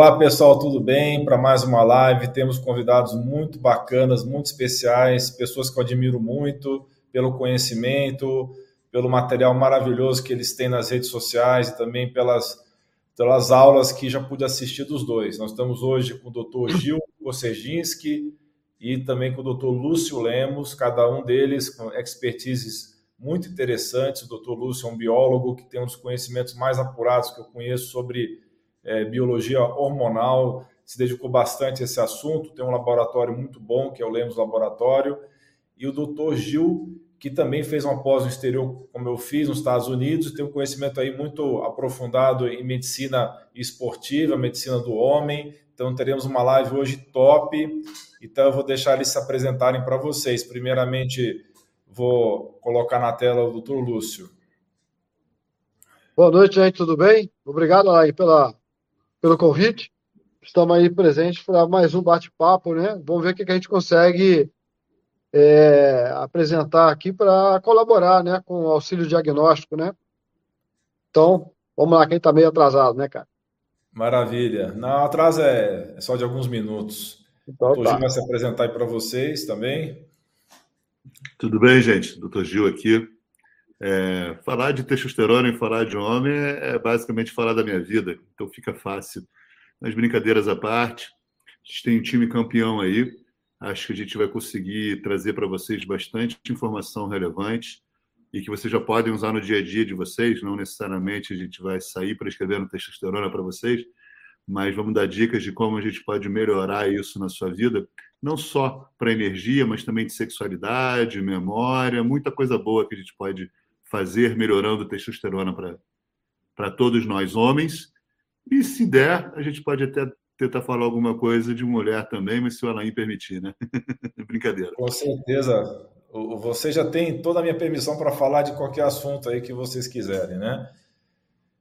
Olá, pessoal, tudo bem? Para mais uma live, temos convidados muito bacanas, muito especiais, pessoas que eu admiro muito pelo conhecimento, pelo material maravilhoso que eles têm nas redes sociais e também pelas, pelas aulas que já pude assistir dos dois. Nós estamos hoje com o Dr. Gil Koseginski e também com o Dr. Lúcio Lemos, cada um deles com expertises muito interessantes. O Dr. Lúcio é um biólogo que tem um dos conhecimentos mais apurados que eu conheço sobre é, biologia hormonal, se dedicou bastante a esse assunto, tem um laboratório muito bom, que é o Lemos Laboratório, e o doutor Gil, que também fez uma pós no exterior, como eu fiz, nos Estados Unidos, tem um conhecimento aí muito aprofundado em medicina esportiva, medicina do homem, então teremos uma live hoje top, então eu vou deixar eles se apresentarem para vocês. Primeiramente, vou colocar na tela o doutor Lúcio. Boa noite, gente, tudo bem? Obrigado aí pela pelo convite. Estamos aí presentes para mais um bate-papo, né? Vamos ver o que, a gente consegue é, apresentar aqui para colaborar, né, com o auxílio diagnóstico, né? Então, vamos lá, quem está meio atrasado, né, cara? Maravilha. Não, atraso é, é só de alguns minutos. Então, o doutor tá. Gil vai se apresentar aí para vocês também. Tudo bem, gente? Doutor Gil aqui. É, falar de testosterona e falar de homem é, é, basicamente falar da minha vida, então fica fácil. Mas brincadeiras à parte, a gente tem um time campeão aí. Acho que a gente vai conseguir trazer para vocês bastante informação relevante e que vocês já podem usar no dia a dia de vocês. Não necessariamente a gente vai sair prescrevendo testosterona para vocês, mas vamos dar dicas de como a gente pode melhorar isso na sua vida, não só para energia, mas também de sexualidade, memória, muita coisa boa que a gente pode fazer melhorando a testosterona para todos nós homens. E se der, a gente pode até tentar falar alguma coisa de mulher também, mas se o Alain permitir, né? Brincadeira. Com certeza. Você já tem toda a minha permissão para falar de qualquer assunto aí que vocês quiserem, né?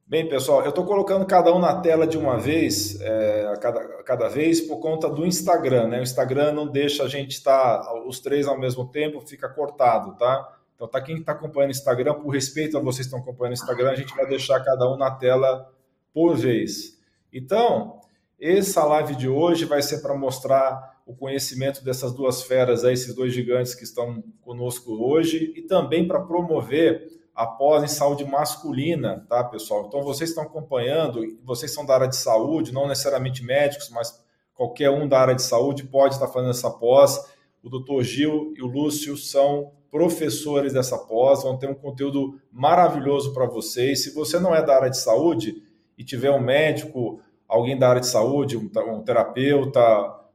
Bem, pessoal, eu estou colocando cada um na tela de uma vez, é, a, cada, a cada vez, por conta do Instagram, né? O Instagram não deixa a gente estar tá, os três ao mesmo tempo, fica cortado, tá? Então, tá quem está acompanhando o Instagram, por respeito a vocês que estão acompanhando o Instagram, a gente vai deixar cada um na tela por vez. Então, essa live de hoje vai ser para mostrar o conhecimento dessas duas feras, aí, esses dois gigantes que estão conosco hoje, e também para promover a pós em saúde masculina, tá, pessoal? Então, vocês estão acompanhando, vocês são da área de saúde, não necessariamente médicos, mas qualquer um da área de saúde pode estar fazendo essa pós. O doutor Gil e o Lúcio são professores dessa pós, vão ter um conteúdo maravilhoso para vocês. Se você não é da área de saúde e tiver um médico, alguém da área de saúde, um, terapeuta,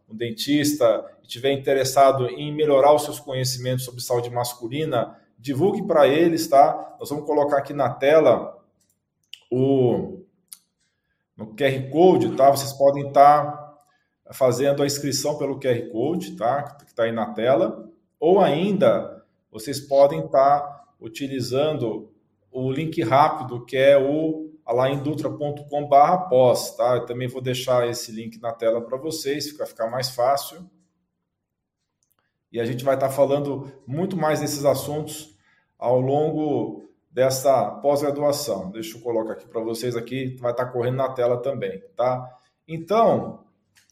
um dentista, e tiver interessado em melhorar os seus conhecimentos sobre saúde masculina, divulgue para eles, tá? Nós vamos colocar aqui na tela o no QR Code, tá? Vocês podem estar tá fazendo a inscrição pelo QR Code, tá? Que está aí na tela, ou ainda vocês podem estar utilizando o link rápido, que é o alaindutra.com.br pós, tá? Eu também vou deixar esse link na tela para vocês, fica ficar mais fácil. E a gente vai estar falando muito mais desses assuntos ao longo dessa pós-graduação. Deixa eu colocar aqui para vocês aqui, vai estar correndo na tela também, tá? Então,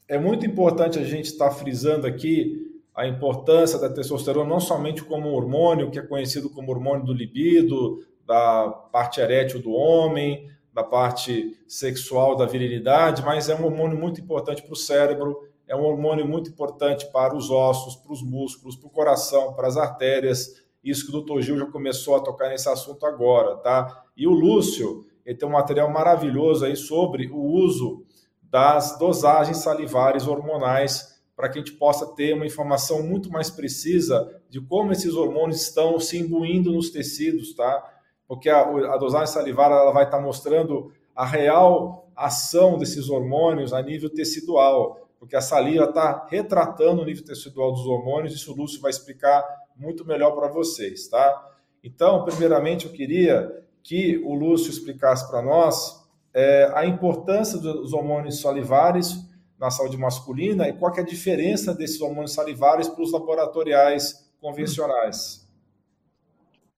é muito importante a gente estar frisando aqui a importância da testosterona não somente como hormônio, que é conhecido como hormônio do libido, da parte erétil do homem, da parte sexual da virilidade, mas é um hormônio muito importante para o cérebro, é um hormônio muito importante para os ossos, para os músculos, para o coração, para as artérias. Isso que o doutor Gil já começou a tocar nesse assunto agora, tá? E o Lúcio, ele tem um material maravilhoso aí sobre o uso das dosagens salivares hormonais para que a gente possa ter uma informação muito mais precisa de como esses hormônios estão se imbuindo nos tecidos, tá? Porque a, a dosagem salivar ela vai estar mostrando a real ação desses hormônios a nível tecidual, porque a saliva está retratando o nível tecidual dos hormônios, isso o Lúcio vai explicar muito melhor para vocês, tá? Então, primeiramente, eu queria que o Lúcio explicasse para nós é, a importância dos hormônios salivares na saúde masculina e qual é a diferença desses hormônios salivares para os laboratoriais convencionais?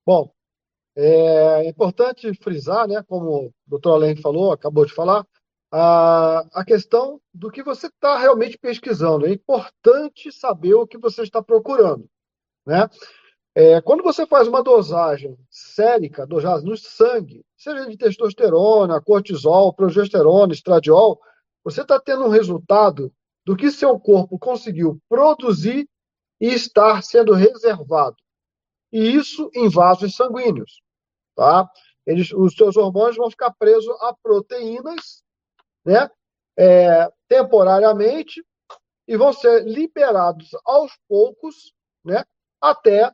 Bom, é importante frisar, né, como o doutor Alain falou, acabou de falar, a, a questão do que você está realmente pesquisando. É importante saber o que você está procurando. Né? É, quando você faz uma dosagem sérica, dosagem no sangue, seja de testosterona, cortisol, progesterona, estradiol, você está tendo um resultado do que seu corpo conseguiu produzir e estar sendo reservado. E isso em vasos sanguíneos. Tá? Eles, os seus hormônios vão ficar presos a proteínas né? É, temporariamente e vão ser liberados aos poucos né? até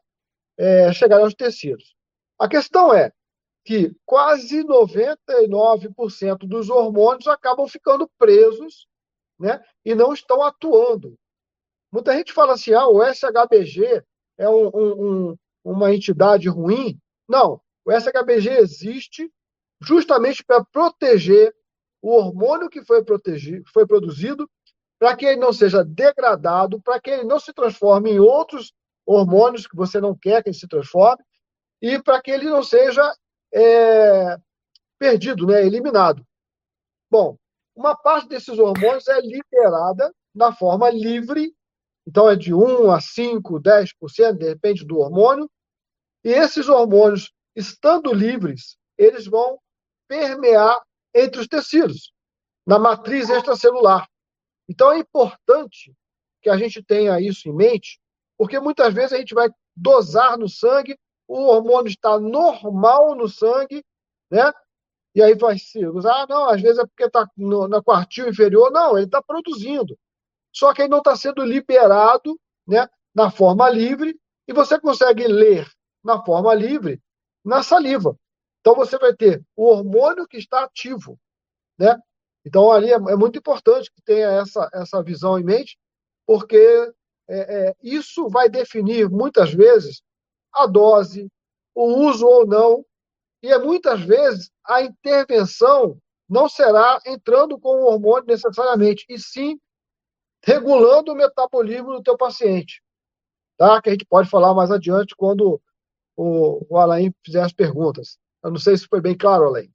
é, chegar aos tecidos. A questão é que quase 99% dos hormônios acabam ficando presos né, e não estão atuando. Muita gente fala assim, ah, o SHBG é um, um, uma entidade ruim. Não, o SHBG existe justamente para proteger o hormônio que foi, protegido, foi produzido, para que ele não seja degradado, para que ele não se transforme em outros hormônios que você não quer que ele se transforme, e para que ele não seja é, perdido, né, eliminado. Bom, uma parte desses hormônios é liberada na forma livre, então é de 1 a 5, 10%, depende do hormônio, e esses hormônios, estando livres, eles vão permear entre os tecidos, na matriz extracelular. Então é importante que a gente tenha isso em mente, porque muitas vezes a gente vai dosar no sangue, o hormônio está normal no sangue, né? E aí vai se ah, não, às vezes é porque está na quartil inferior. Não, ele está produzindo. Só que ele não está sendo liberado né, na forma livre, e você consegue ler na forma livre na saliva. Então você vai ter o hormônio que está ativo. Né? Então ali é, é muito importante que tenha essa, essa visão em mente, porque é, é, isso vai definir muitas vezes a dose, o uso ou não, e é muitas vezes a intervenção não será entrando com o hormônio necessariamente, e sim regulando o metabolismo do teu paciente. Tá? Que a gente pode falar mais adiante quando o, o Alain fizer as perguntas. Eu não sei se foi bem claro, Alain.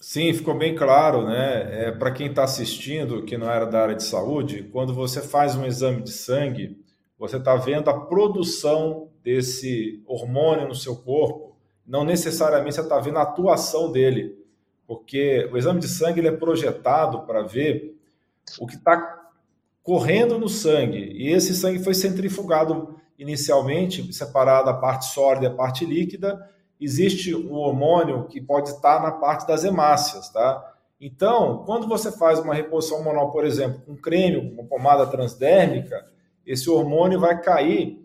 Sim, ficou bem claro, né? É, Para quem está assistindo, que não era da área de saúde, quando você faz um exame de sangue, você está vendo a produção desse hormônio no seu corpo, não necessariamente você está vendo a atuação dele, porque o exame de sangue ele é projetado para ver o que está correndo no sangue, e esse sangue foi centrifugado inicialmente, separado a parte sólida e a parte líquida, existe um hormônio que pode estar na parte das hemácias, tá? Então, quando você faz uma reposição hormonal, por exemplo, com creme, com pomada transdérmica, esse hormônio vai cair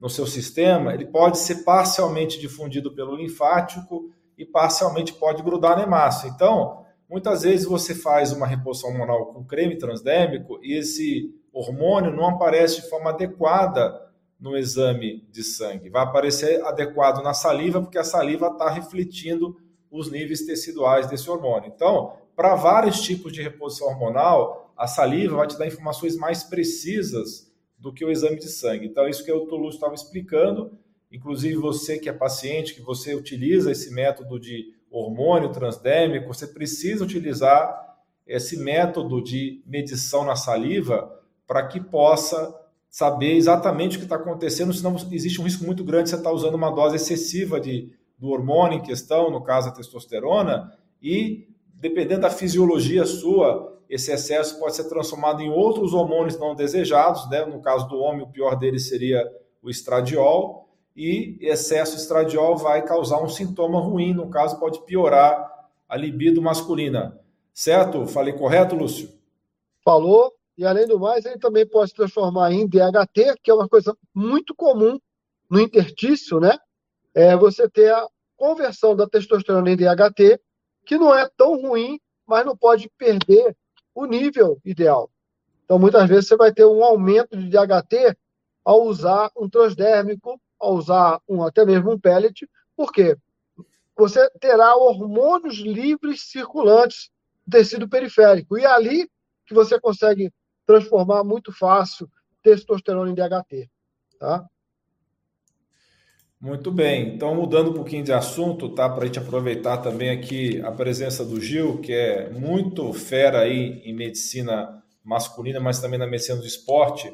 no seu sistema, ele pode ser parcialmente difundido pelo linfático e parcialmente pode grudar na hemácia. Então, muitas vezes você faz uma reposição hormonal com creme transdérmico e esse hormônio não aparece de forma adequada no exame de sangue. Vai aparecer adequado na saliva, porque a saliva está refletindo os níveis teciduais desse hormônio. Então, para vários tipos de reposição hormonal, a saliva vai te dar informações mais precisas do que o exame de sangue. Então, isso que o Toulouse estava explicando, inclusive você que é paciente, que você utiliza esse método de hormônio transdérmico, você precisa utilizar esse método de medição na saliva para que possa saber exatamente o que está acontecendo, senão existe um risco muito grande de você estar tá usando uma dose excessiva de, do hormônio em questão, no caso a testosterona, e dependendo da fisiologia sua, esse excesso pode ser transformado em outros hormônios não desejados, né? no caso do homem, o pior deles seria o estradiol, e excesso de estradiol vai causar um sintoma ruim, no caso pode piorar a libido masculina. Certo? Falei correto, Lúcio? Falou. E além do mais, ele também pode se transformar em DHT, que é uma coisa muito comum no intertício, né? É você ter a conversão da testosterona em DHT, que não é tão ruim, mas não pode perder o nível ideal. Então, muitas vezes, você vai ter um aumento de DHT ao usar um transdérmico, ao usar um, até mesmo um pellet. Por quê? Você terá hormônios livres circulantes no tecido periférico. E é ali que você consegue transformar muito fácil testosterona em DHT. Tá? Muito bem, então mudando um pouquinho de assunto, tá? Para a gente aproveitar também aqui a presença do Gil, que é muito fera aí em medicina masculina, mas também na medicina do esporte.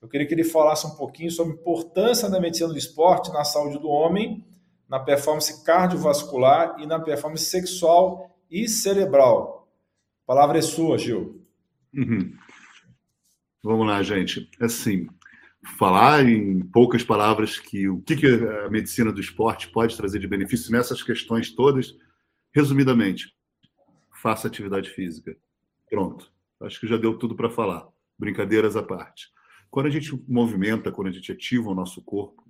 Eu queria que ele falasse um pouquinho sobre a importância da medicina do esporte na saúde do homem, na performance cardiovascular e na performance sexual e cerebral. A palavra é sua, Gil. Uhum. Vamos lá, gente. Assim, falar em poucas palavras que o que a medicina do esporte pode trazer de benefício nessas questões todas, resumidamente, faça atividade física. Pronto. Acho que já deu tudo para falar. Brincadeiras à parte. Quando a gente movimenta, quando a gente ativa o nosso corpo,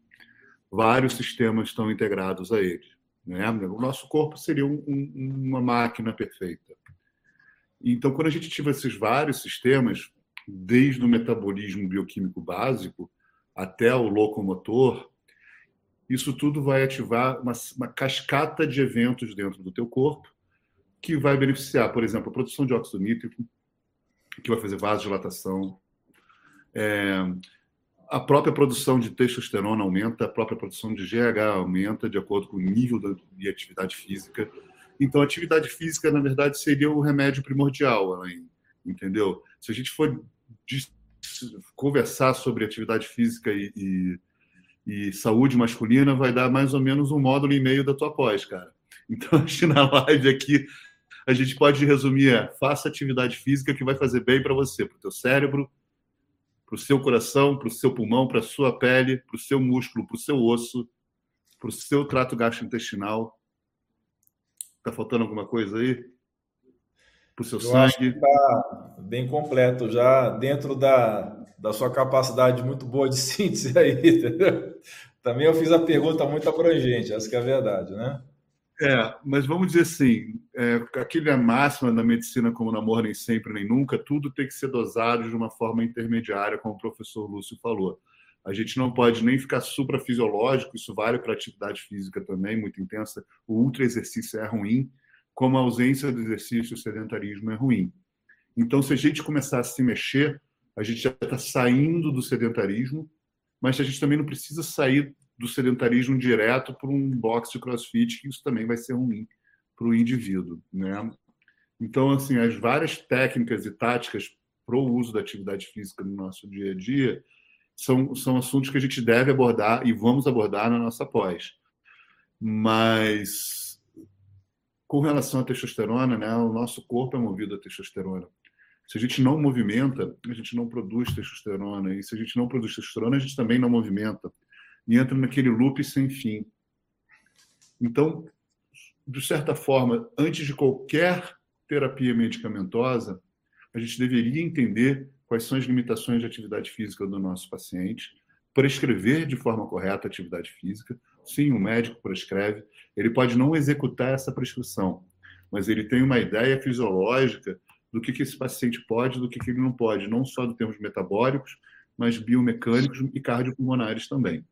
vários sistemas estão integrados a ele. Né? O nosso corpo seria um, um, uma máquina perfeita. Então, quando a gente ativa esses vários sistemas, desde o metabolismo bioquímico básico até o locomotor, isso tudo vai ativar uma, uma, cascata de eventos dentro do teu corpo que vai beneficiar, por exemplo, a produção de óxido nítrico, que vai fazer vasodilatação, é, a própria produção de testosterona aumenta, a própria produção de GH aumenta de acordo com o nível de atividade física. Então, a atividade física, na verdade, seria o remédio primordial, Alain, entendeu? Se a gente for conversar sobre atividade física e, e, e, saúde masculina, vai dar mais ou menos um módulo e meio da tua pós, cara. Então, acho que na live aqui a gente pode resumir: é, faça atividade física que vai fazer bem para você, para o teu cérebro, para o seu coração, para o seu pulmão, para a sua pele, para o seu músculo, para o seu osso, para o seu trato gastrointestinal. Está faltando alguma coisa aí? Para o seu Eu sangue? Está bem completo, já dentro da, da sua capacidade muito boa de síntese aí, entendeu? Também eu fiz a pergunta muito abrangente, essa é a verdade, né? É, mas vamos dizer assim, é, aquele máxima da medicina como no amor nem sempre nem nunca, tudo tem que ser dosado de uma forma intermediária, como o professor Lúcio falou. A gente não pode nem ficar suprafisiológico, isso vale para atividade física também, muito intensa. O ultra exercício é ruim, como a ausência do exercício, o sedentarismo é ruim. Então, se a gente começar a se mexer, a gente já está saindo do sedentarismo, mas a gente também não precisa sair do sedentarismo direto para um box de crossfit, que isso também vai ser ruim para o indivíduo. Né? Então, assim, as várias técnicas e táticas para o uso da atividade física no nosso dia a dia são, são assuntos que a gente deve abordar e vamos abordar na nossa pós. Mas, com relação à testosterona, né, o nosso corpo é movido a testosterona. Se a gente não movimenta, a gente não produz testosterona. E se a gente não produz testosterona, a gente também não movimenta e entra naquele loop sem fim. Então, de certa forma, antes de qualquer terapia medicamentosa, a gente deveria entender quais são as limitações de atividade física do nosso paciente, prescrever de forma correta a atividade física. Sim, o médico prescreve, ele pode não executar essa prescrição, mas ele tem uma ideia fisiológica do que, que esse paciente pode, do que, que ele não pode, não só em termos metabólicos, mas biomecânicos e cardiopulmonares também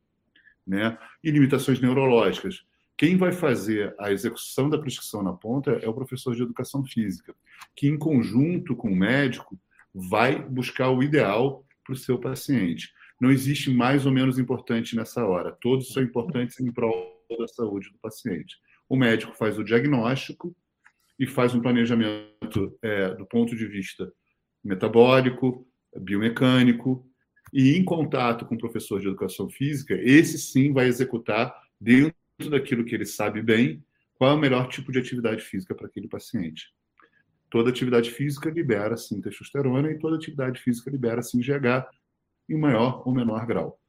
né? e limitações neurológicas. Quem vai fazer a execução da prescrição na ponta é o professor de educação física, que, em conjunto com o médico, vai buscar o ideal para o seu paciente. Não existe mais ou menos importante nessa hora. Todos são importantes em prol da saúde do paciente. O médico faz o diagnóstico e faz um planejamento é, do ponto de vista metabólico, biomecânico, e em contato com o professor de educação física, esse sim vai executar dentro daquilo que ele sabe bem qual é o melhor tipo de atividade física para aquele paciente. Toda atividade física libera sim testosterona e toda atividade física libera sim GH em maior ou menor grau.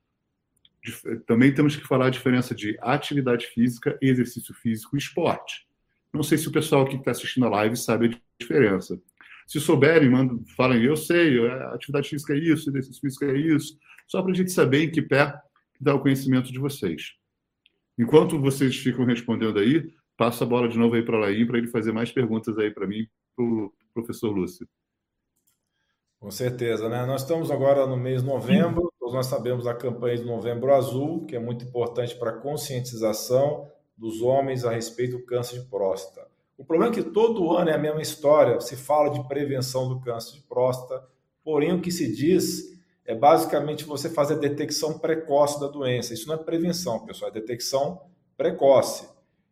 Também temos que falar a diferença de atividade física, exercício físico e esporte. Não sei se o pessoal que está assistindo a live sabe a diferença. Se souberem, mandam, falem, eu sei, atividade física é isso, exercício físico é isso, só para a gente saber em que pé dá o conhecimento de vocês. Enquanto vocês ficam respondendo aí, passo a bola de novo aí para o Laim para ele fazer mais perguntas aí para mim, para o professor Lúcio. Com certeza, né? Nós estamos agora no mês de novembro, nós sabemos a campanha de Novembro Azul, que é muito importante para a conscientização dos homens a respeito do câncer de próstata. O problema é que todo ano é a mesma história, se fala de prevenção do câncer de próstata, porém o que se diz é basicamente você fazer a detecção precoce da doença. Isso não é prevenção, pessoal, é detecção precoce.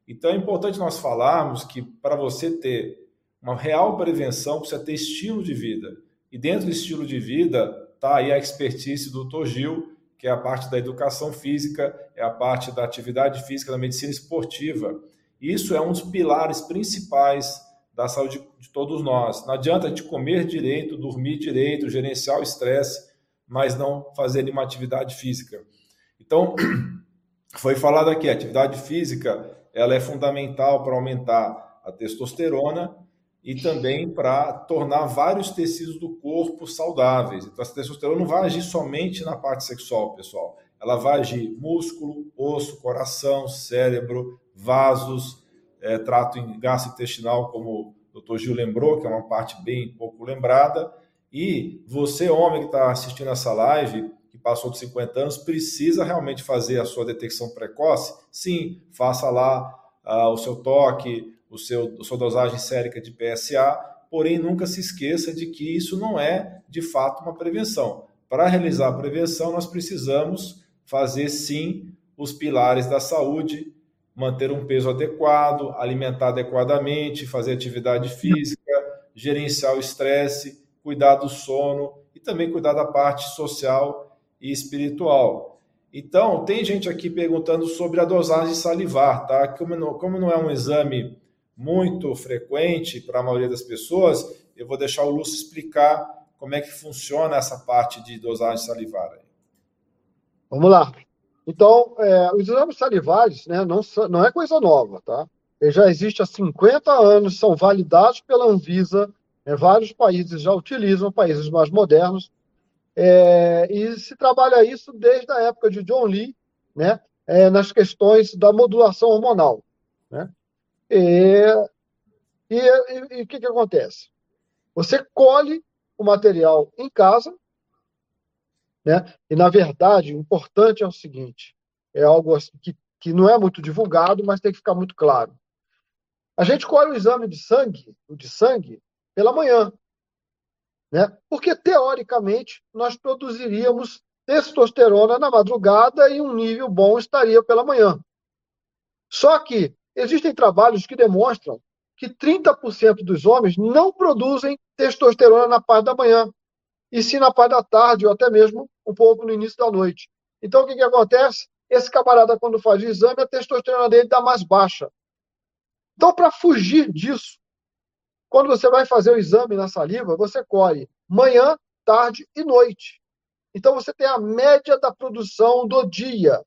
Então é importante nós falarmos que para você ter uma real prevenção, precisa ter estilo de vida. E dentro do estilo de vida está aí a expertise do Dr. Gil, que é a parte da educação física, é a parte da atividade física, da medicina esportiva. Isso é um dos pilares principais da saúde de todos nós. Não adianta a gente comer direito, dormir direito, gerenciar o estresse, mas não fazer nenhuma atividade física. Então, foi falado aqui, a atividade física ela é fundamental para aumentar a testosterona e também para tornar vários tecidos do corpo saudáveis. Então, a testosterona não vai agir somente na parte sexual, pessoal. Ela vai agir músculo, osso, coração, cérebro, vasos, é, trato gastrointestinal, como o Dr. Gil lembrou, que é uma parte bem pouco lembrada. E você, homem que está assistindo essa live, que passou dos 50 anos, precisa realmente fazer a sua detecção precoce? Sim, faça lá uh, o seu toque, o seu, a sua dosagem sérica de PSA, porém nunca se esqueça de que isso não é de fato uma prevenção. Para realizar a prevenção, nós precisamos fazer sim os pilares da saúde, manter um peso adequado, alimentar adequadamente, fazer atividade física, gerenciar o estresse, cuidar do sono e também cuidar da parte social e espiritual. Então, tem gente aqui perguntando sobre a dosagem salivar, tá? Como não, como não é um exame muito frequente para a maioria das pessoas, eu vou deixar o Lúcio explicar como é que funciona essa parte de dosagem salivar. Vamos lá. Então, é, os exames salivares né, não, não é coisa nova, tá? Ele já existe há 50 anos, são validados pela Anvisa, né, vários países já utilizam, países mais modernos, é, e se trabalha isso desde a época de John Lee, né, é, nas questões da modulação hormonal. Né? E, e o que, que acontece? Você colhe o material em casa, né? e, na verdade, o importante é o seguinte: é algo assim que, que não é muito divulgado, mas tem que ficar muito claro. A gente colhe o exame de sangue, o de sangue, pela manhã. Né? Porque, teoricamente, nós produziríamos testosterona na madrugada e um nível bom estaria pela manhã. Só que Existem trabalhos que demonstram que 30% dos homens não produzem testosterona na parte da manhã, e sim na parte da tarde, ou até mesmo um pouco no início da noite. Então, o que, que acontece? Esse camarada, quando faz o exame, a testosterona dele está mais baixa. Então, para fugir disso, quando você vai fazer o exame na saliva, você colhe manhã, tarde e noite. Então, você tem a média da produção do dia,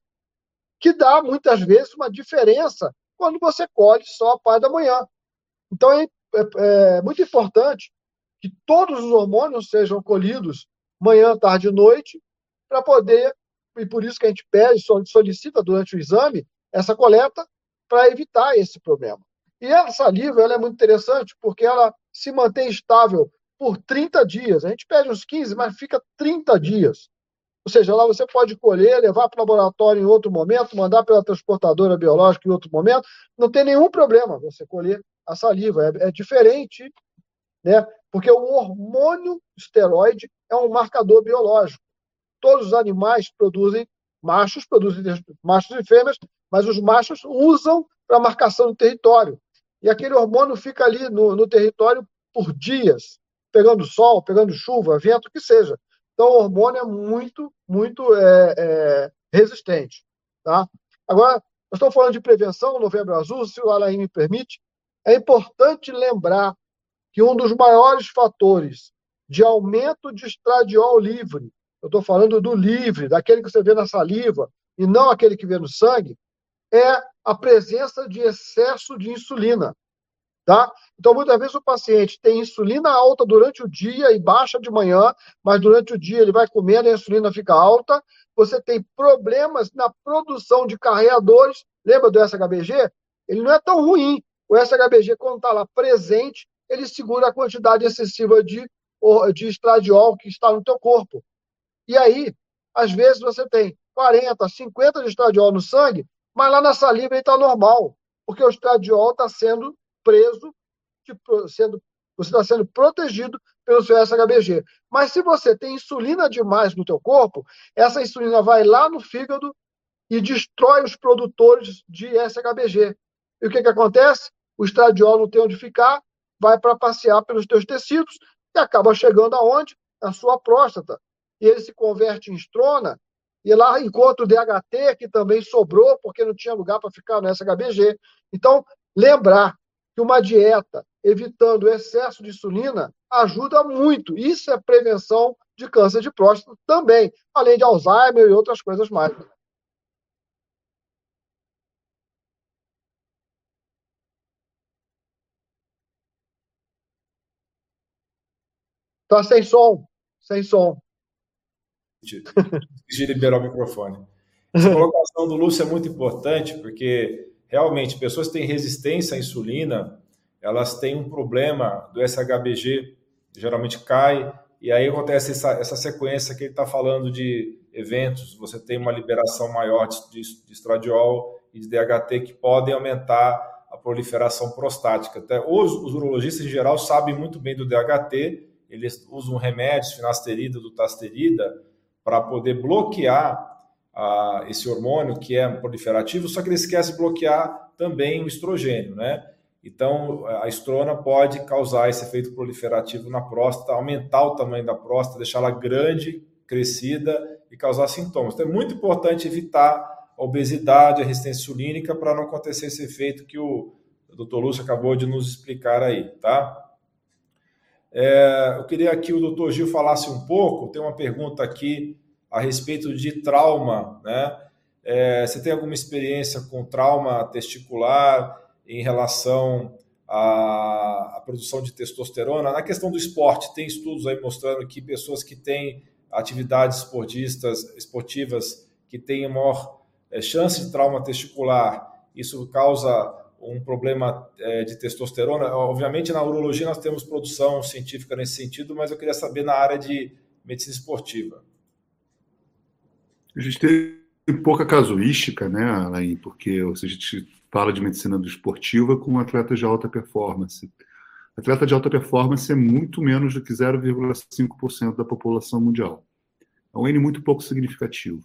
que dá, muitas vezes, uma diferença quando você colhe só a parte da manhã. Então é, é, é muito importante que todos os hormônios sejam colhidos manhã, tarde e noite, para poder, e por isso que a gente pede, solicita durante o exame, essa coleta para evitar esse problema. E a saliva ela é muito interessante porque ela se mantém estável por 30 dias. A gente pede uns 15, mas fica 30 dias. Ou seja, lá você pode colher, levar para o laboratório em outro momento, mandar pela transportadora biológica em outro momento. Não tem nenhum problema você colher a saliva. É, é diferente, né? Porque o hormônio esteroide é um marcador biológico. Todos os animais produzem, machos produzem machos e fêmeas, mas os machos usam para marcação do território. E aquele hormônio fica ali no, no território por dias, pegando sol, pegando chuva, vento, o que seja. Então, o hormônio é muito, muito é, é, resistente. Tá? Agora, nós estamos falando de prevenção, Novembro Azul, se o Alain me permite. É importante lembrar que um dos maiores fatores de aumento de estradiol livre, eu estou falando do livre, daquele que você vê na saliva, e não aquele que vê no sangue, é a presença de excesso de insulina. Tá? Então, muitas vezes o paciente tem insulina alta durante o dia e baixa de manhã, mas durante o dia ele vai comendo e a insulina fica alta. Você tem problemas na produção de carreadores. Lembra do SHBG? Ele não é tão ruim. O SHBG, quando está lá presente, ele segura a quantidade excessiva de, de estradiol que está no teu corpo. E aí, às vezes, você tem 40, 50 de estradiol no sangue, mas lá na saliva ele está normal, porque o estradiol está sendo preso, sendo, você está sendo protegido pelo seu SHBG. Mas se você tem insulina demais no teu corpo, essa insulina vai lá no fígado e destrói os produtores de SHBG. E o que, que acontece? O estradiol não tem onde ficar, vai para passear pelos teus tecidos e acaba chegando aonde? Na sua próstata. E ele se converte em estrona e lá encontra o DHT, que também sobrou, porque não tinha lugar para ficar no SHBG. Então, lembrar que uma dieta evitando o excesso de insulina ajuda muito. Isso é prevenção de câncer de próstata também, além de Alzheimer e outras coisas mais. Tá sem som, sem som. De liberar o microfone. Essa colocação do Lúcio é muito importante, porque realmente pessoas que têm resistência à insulina, elas têm um problema do SHBG, geralmente cai, e aí acontece essa, essa sequência que ele está falando de eventos, você tem uma liberação maior de, de, estradiol e de DHT que podem aumentar a proliferação prostática. Até os, os urologistas em geral sabem muito bem do DHT, eles usam remédios, finasterida, dutasterida, para poder bloquear ah, esse hormônio que é proliferativo, só que ele esquece de bloquear também o estrogênio, né? Então, a estrona pode causar esse efeito proliferativo na próstata, aumentar o tamanho da próstata, deixá-la grande, crescida e causar sintomas. Então, é muito importante evitar a obesidade, a resistência insulínica, para não acontecer esse efeito que o Dr. Lúcio acabou de nos explicar aí, tá? É, eu queria que o doutor Gil falasse um pouco. Tem uma pergunta aqui a respeito de trauma, né? É, você tem alguma experiência com trauma testicular em relação à, à, produção de testosterona? Na questão do esporte, tem estudos aí mostrando que pessoas que têm atividades esportistas, esportivas que têm maior é, chance de trauma testicular, isso causa um problema é, de testosterona. Obviamente, na urologia nós temos produção científica nesse sentido, mas eu queria saber na área de medicina esportiva. A gente tem pouca casuística, né, Alain? Porque a gente fala de medicina do esportiva com atletas de alta performance. Atleta de alta performance é muito menos do que 0,5% da população mundial. É um N muito pouco significativo.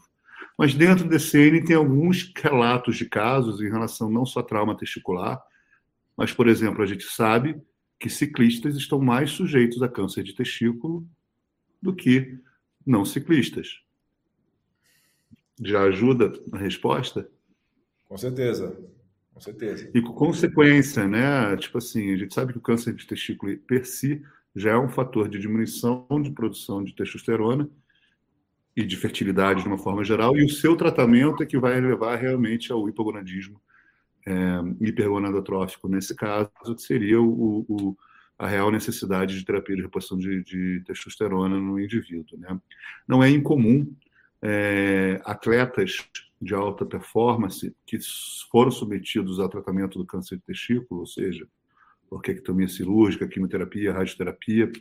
Mas dentro desse N tem alguns relatos de casos em relação não só a trauma testicular, mas, por exemplo, a gente sabe que ciclistas estão mais sujeitos a câncer de testículo do que não ciclistas. Já ajuda a resposta? Com certeza. Com certeza. E com consequência, né? Tipo assim, a gente sabe que o câncer de testículo per si já é um fator de diminuição de produção de testosterona e de fertilidade de uma forma geral, e o seu tratamento é que vai levar realmente ao hipogonadismo é, hipergonadotrófico, nesse caso, que seria o, o, a real necessidade de terapia de reposição de, de testosterona no indivíduo. Né? Não é incomum é, atletas de alta performance que foram submetidos ao tratamento do câncer de testículo, ou seja, orquectomia cirúrgica, quimioterapia, radioterapia,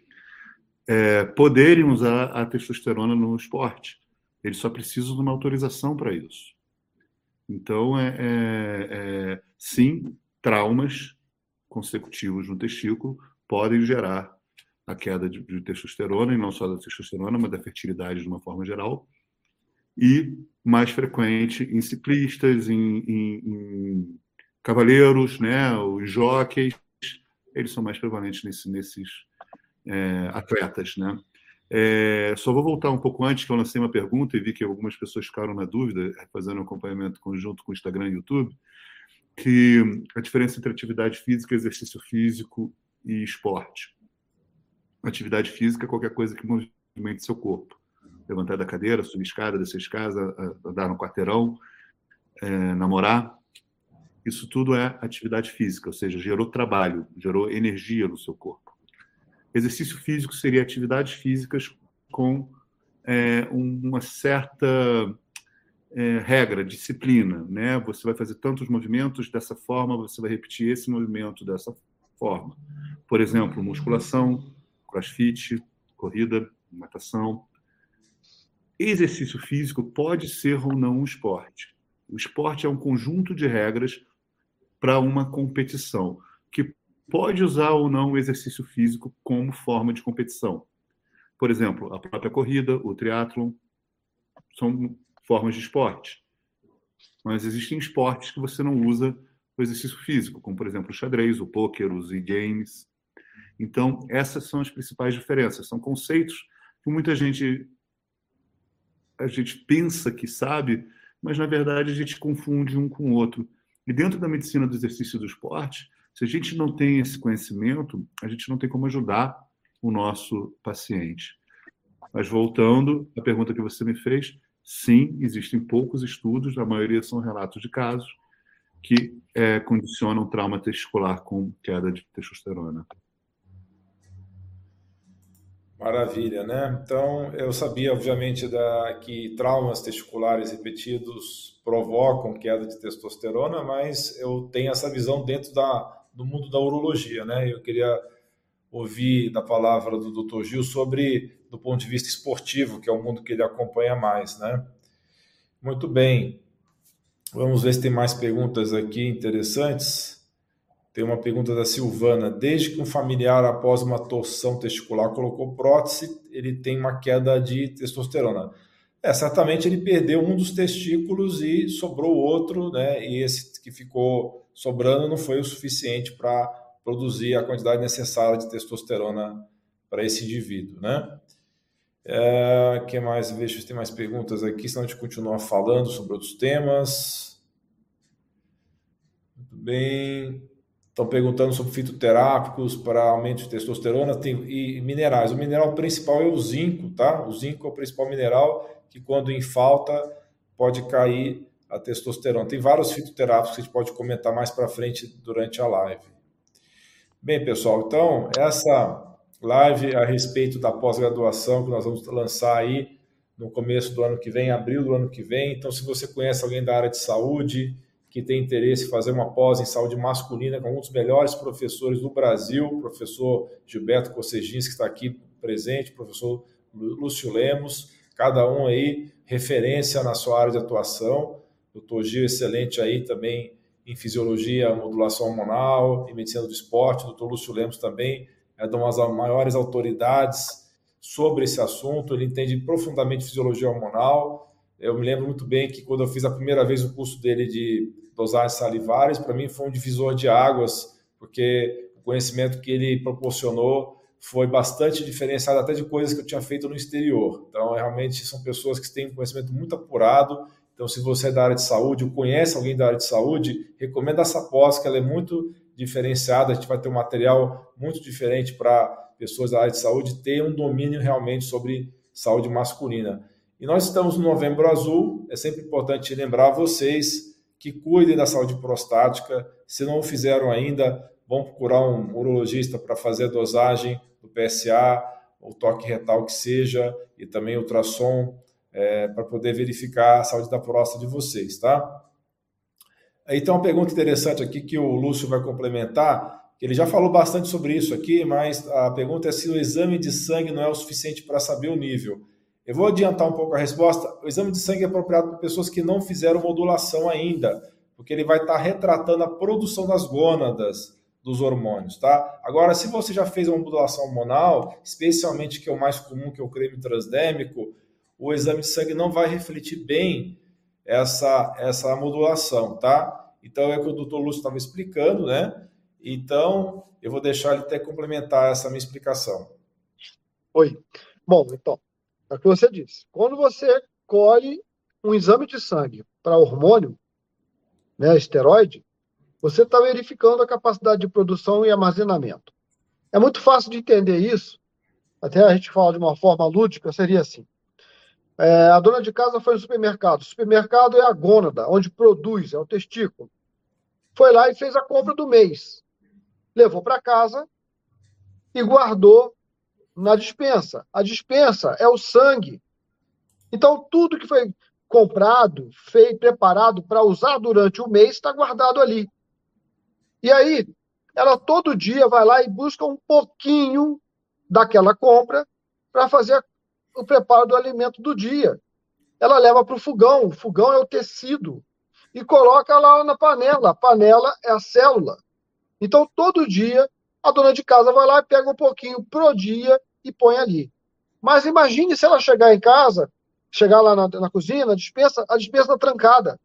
é, poderem usar a testosterona no esporte. Eles só precisam de uma autorização para isso. Então, é, é, é, sim, traumas consecutivos no testículo podem gerar a queda de, de, testosterona, e não só da testosterona, mas da fertilidade de uma forma geral, e mais frequente em ciclistas, em, em, em cavaleiros, né, os jockeys, eles são mais prevalentes nesse, nesses, é, atletas, né? É, só vou voltar um pouco antes, que eu lancei uma pergunta e vi que algumas pessoas ficaram na dúvida, fazendo um acompanhamento conjunto com o Instagram e YouTube, que a diferença entre atividade física, exercício físico e esporte. Atividade física é qualquer coisa que movimente seu corpo. Levantar da cadeira, subir escada, descer escada, andar no quarteirão, é, namorar. Isso tudo é atividade física, ou seja, gerou trabalho, gerou energia no seu corpo. Exercício físico seria atividades físicas com é, uma certa é, regra, disciplina, né? Você vai fazer tantos movimentos dessa forma, você vai repetir esse movimento dessa forma. Por exemplo, musculação, crossfit, corrida, natação. Exercício físico pode ser ou não um esporte. O esporte é um conjunto de regras para uma competição que pode usar ou não o exercício físico como forma de competição. Por exemplo, a própria corrida, o triatlon, são formas de esporte. Mas existem esportes que você não usa o exercício físico, como, por exemplo, o xadrez, o pôquer, os e-games. Então, essas são as principais diferenças. São conceitos que muita gente a gente pensa que sabe, mas na verdade a gente confunde um com o outro. E dentro da medicina do exercício do esporte, se a gente não tem esse conhecimento, a gente não tem como ajudar o nosso paciente. Mas voltando à pergunta que você me fez, sim, existem poucos estudos, a maioria são relatos de casos que é, condicionam trauma testicular com queda de testosterona. Maravilha, né? Então, eu sabia, obviamente, da, que traumas testiculares repetidos provocam queda de testosterona, mas eu tenho essa visão dentro da, do mundo da urologia, né? Eu queria ouvir da palavra do Dr. Gil sobre, do ponto de vista esportivo, que é o mundo que ele acompanha mais, né? Muito bem. Vamos ver se tem mais perguntas aqui interessantes. Tem uma pergunta da Silvana. Desde que um familiar, após uma torção testicular, colocou prótese, ele tem uma queda de testosterona. É, certamente ele perdeu um dos testículos e sobrou outro, né? E esse que ficou sobrando não foi o suficiente para produzir a quantidade necessária de testosterona para esse indivíduo, né? É, que mais? Veja se tem mais perguntas aqui, senão a gente continua falando sobre outros temas. Muito bem. Estão perguntando sobre fitoterápicos para aumento de testosterona tem, e minerais. O mineral principal é o zinco, tá? O zinco é o principal mineral que, quando em falta, pode cair a testosterona. Tem vários fitoterápicos que a gente pode comentar mais para frente durante a live. Bem, pessoal, então, essa live a respeito da pós-graduação que nós vamos lançar aí no começo do ano que vem, abril do ano que vem. Então, se você conhece alguém da área de saúde, que tem interesse em fazer uma pós em saúde masculina com um dos melhores professores do Brasil, professor Gilberto Cossegins, que está aqui presente, professor Lúcio Lemos, cada um aí referência na sua área de atuação. Doutor Gil, excelente aí também em fisiologia, modulação hormonal e medicina do esporte. Doutor Lúcio Lemos também é uma das maiores autoridades sobre esse assunto. Ele entende profundamente fisiologia hormonal. Eu me lembro muito bem que quando eu fiz a primeira vez o curso dele de dosagens salivares, para mim foi um divisor de águas, porque o conhecimento que ele proporcionou foi bastante diferenciado até de coisas que eu tinha feito no exterior. Então, realmente são pessoas que têm um conhecimento muito apurado. Então, se você é da área de saúde ou conhece alguém da área de saúde, recomendo essa pós, que ela é muito diferenciada. A gente vai ter um material muito diferente para pessoas da área de saúde ter um domínio realmente sobre saúde masculina. E nós estamos no Novembro Azul. É sempre importante lembrar vocês que cuidem da saúde prostática. Se não o fizeram ainda, vão procurar um urologista para fazer a dosagem do PSA, o toque retal que seja, e também ultrassom, é, para poder verificar a saúde da próstata de vocês, tá? Tem uma pergunta interessante aqui que o Lúcio vai complementar, que ele já falou bastante sobre isso aqui, mas a pergunta é se o exame de sangue não é o suficiente para saber o nível. Eu vou adiantar um pouco a resposta. O exame de sangue é apropriado para pessoas que não fizeram modulação ainda, porque ele vai estar retratando a produção das gônadas dos hormônios, tá? Agora, se você já fez uma modulação hormonal, especialmente que é o mais comum, que é o creme transdêmico, o exame de sangue não vai refletir bem essa, essa modulação, tá? Então, é o que o doutor Lúcio estava explicando, né? Então, eu vou deixar ele até complementar essa minha explicação. Oi. Bom, então, é o que você disse. Quando você colhe um exame de sangue para hormônio, né, esteroide, você está verificando a capacidade de produção e armazenamento. É muito fácil de entender isso. Até a gente fala de uma forma lúdica, seria assim. É, a dona de casa foi no supermercado. O supermercado é a gônada, onde produz, é o testículo. Foi lá e fez a compra do mês. Levou para casa e guardou na dispensa. A dispensa é o sangue. Então, tudo que foi comprado, feito, preparado para usar durante o mês está guardado ali. E aí, ela todo dia vai lá e busca um pouquinho daquela compra para fazer o preparo do alimento do dia. Ela leva para o fogão, o fogão é o tecido, e coloca lá na panela. A panela é a célula. Então, todo dia a dona de casa vai lá e pega um pouquinho pro dia e põe ali. Mas imagine se ela chegar em casa, chegar lá na, na cozinha, na dispensa, a dispensa está trancada.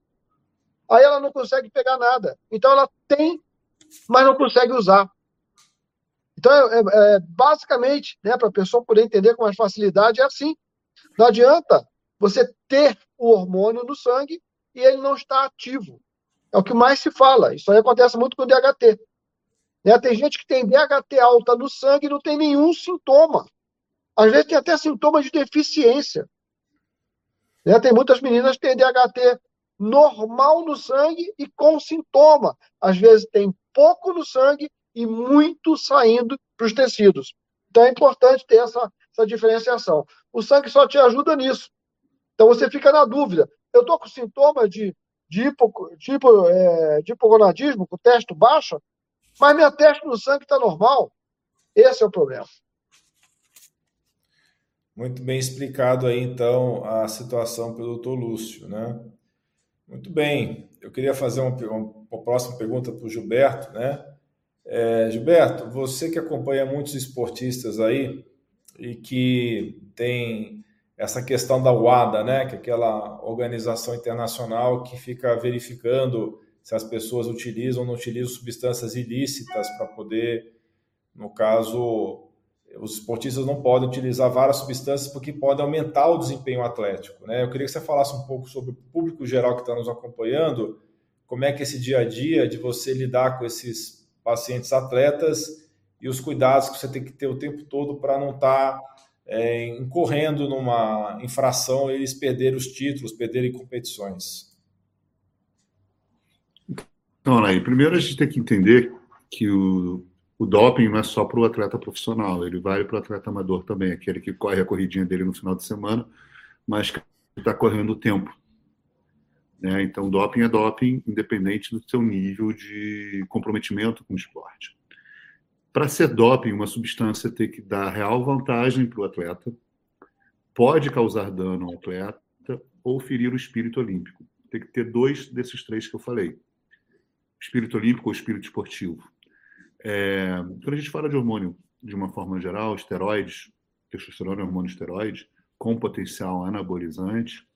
Aí ela não consegue pegar nada. Então ela tem, mas não consegue usar. Então, é, é, é basicamente, né, para a pessoa poder entender com mais facilidade, é assim. Não adianta você ter o hormônio no sangue e ele não está ativo. É o que mais se fala. Isso aí acontece muito com o DHT. Né? Tem gente que tem DHT alta no sangue e não tem nenhum sintoma. Às vezes tem até sintomas de deficiência. Né? Tem muitas meninas que têm DHT normal no sangue e com sintoma. Às vezes tem pouco no sangue e muito saindo para os tecidos. Então é importante ter essa, essa diferenciação. O sangue só te ajuda nisso. Então você fica na dúvida. Eu estou com sintomas de, de, hipo, de, é, de hipogonadismo, com teste baixo, mas minha teste no sangue está normal. Esse é o problema. Muito bem explicado aí, então, a situação pelo doutor Lúcio, né? Muito bem. Eu queria fazer uma, uma próxima pergunta para o Gilberto, né? É, Gilberto, você que acompanha muitos esportistas aí e que tem essa questão da WADA, né? Que é aquela organização internacional que fica verificando se as pessoas utilizam ou não utilizam substâncias ilícitas para poder, no caso, os esportistas não podem utilizar várias substâncias porque podem aumentar o desempenho atlético. Né? Eu queria que você falasse um pouco sobre o público geral que está nos acompanhando, como é que esse dia a dia de você lidar com esses pacientes atletas e os cuidados que você tem que ter o tempo todo para não estar tá, é, incorrendo numa infração e eles perderem os títulos, perderem competições. Então, primeiro a gente tem que entender que o, o doping não é só para o atleta profissional, ele vale para o atleta amador também, aquele que corre a corridinha dele no final de semana, mas que está correndo o tempo. Né? Então, doping é doping, independente do seu nível de comprometimento com o esporte. Para ser doping, uma substância tem que dar real vantagem para o atleta, pode causar dano ao atleta ou ferir o espírito olímpico. Tem que ter dois desses três que eu falei espírito olímpico ou espírito esportivo. É, quando a gente fala de hormônio de uma forma geral, esteroides, testosterona é hormônio esteroide, com potencial anabolizante,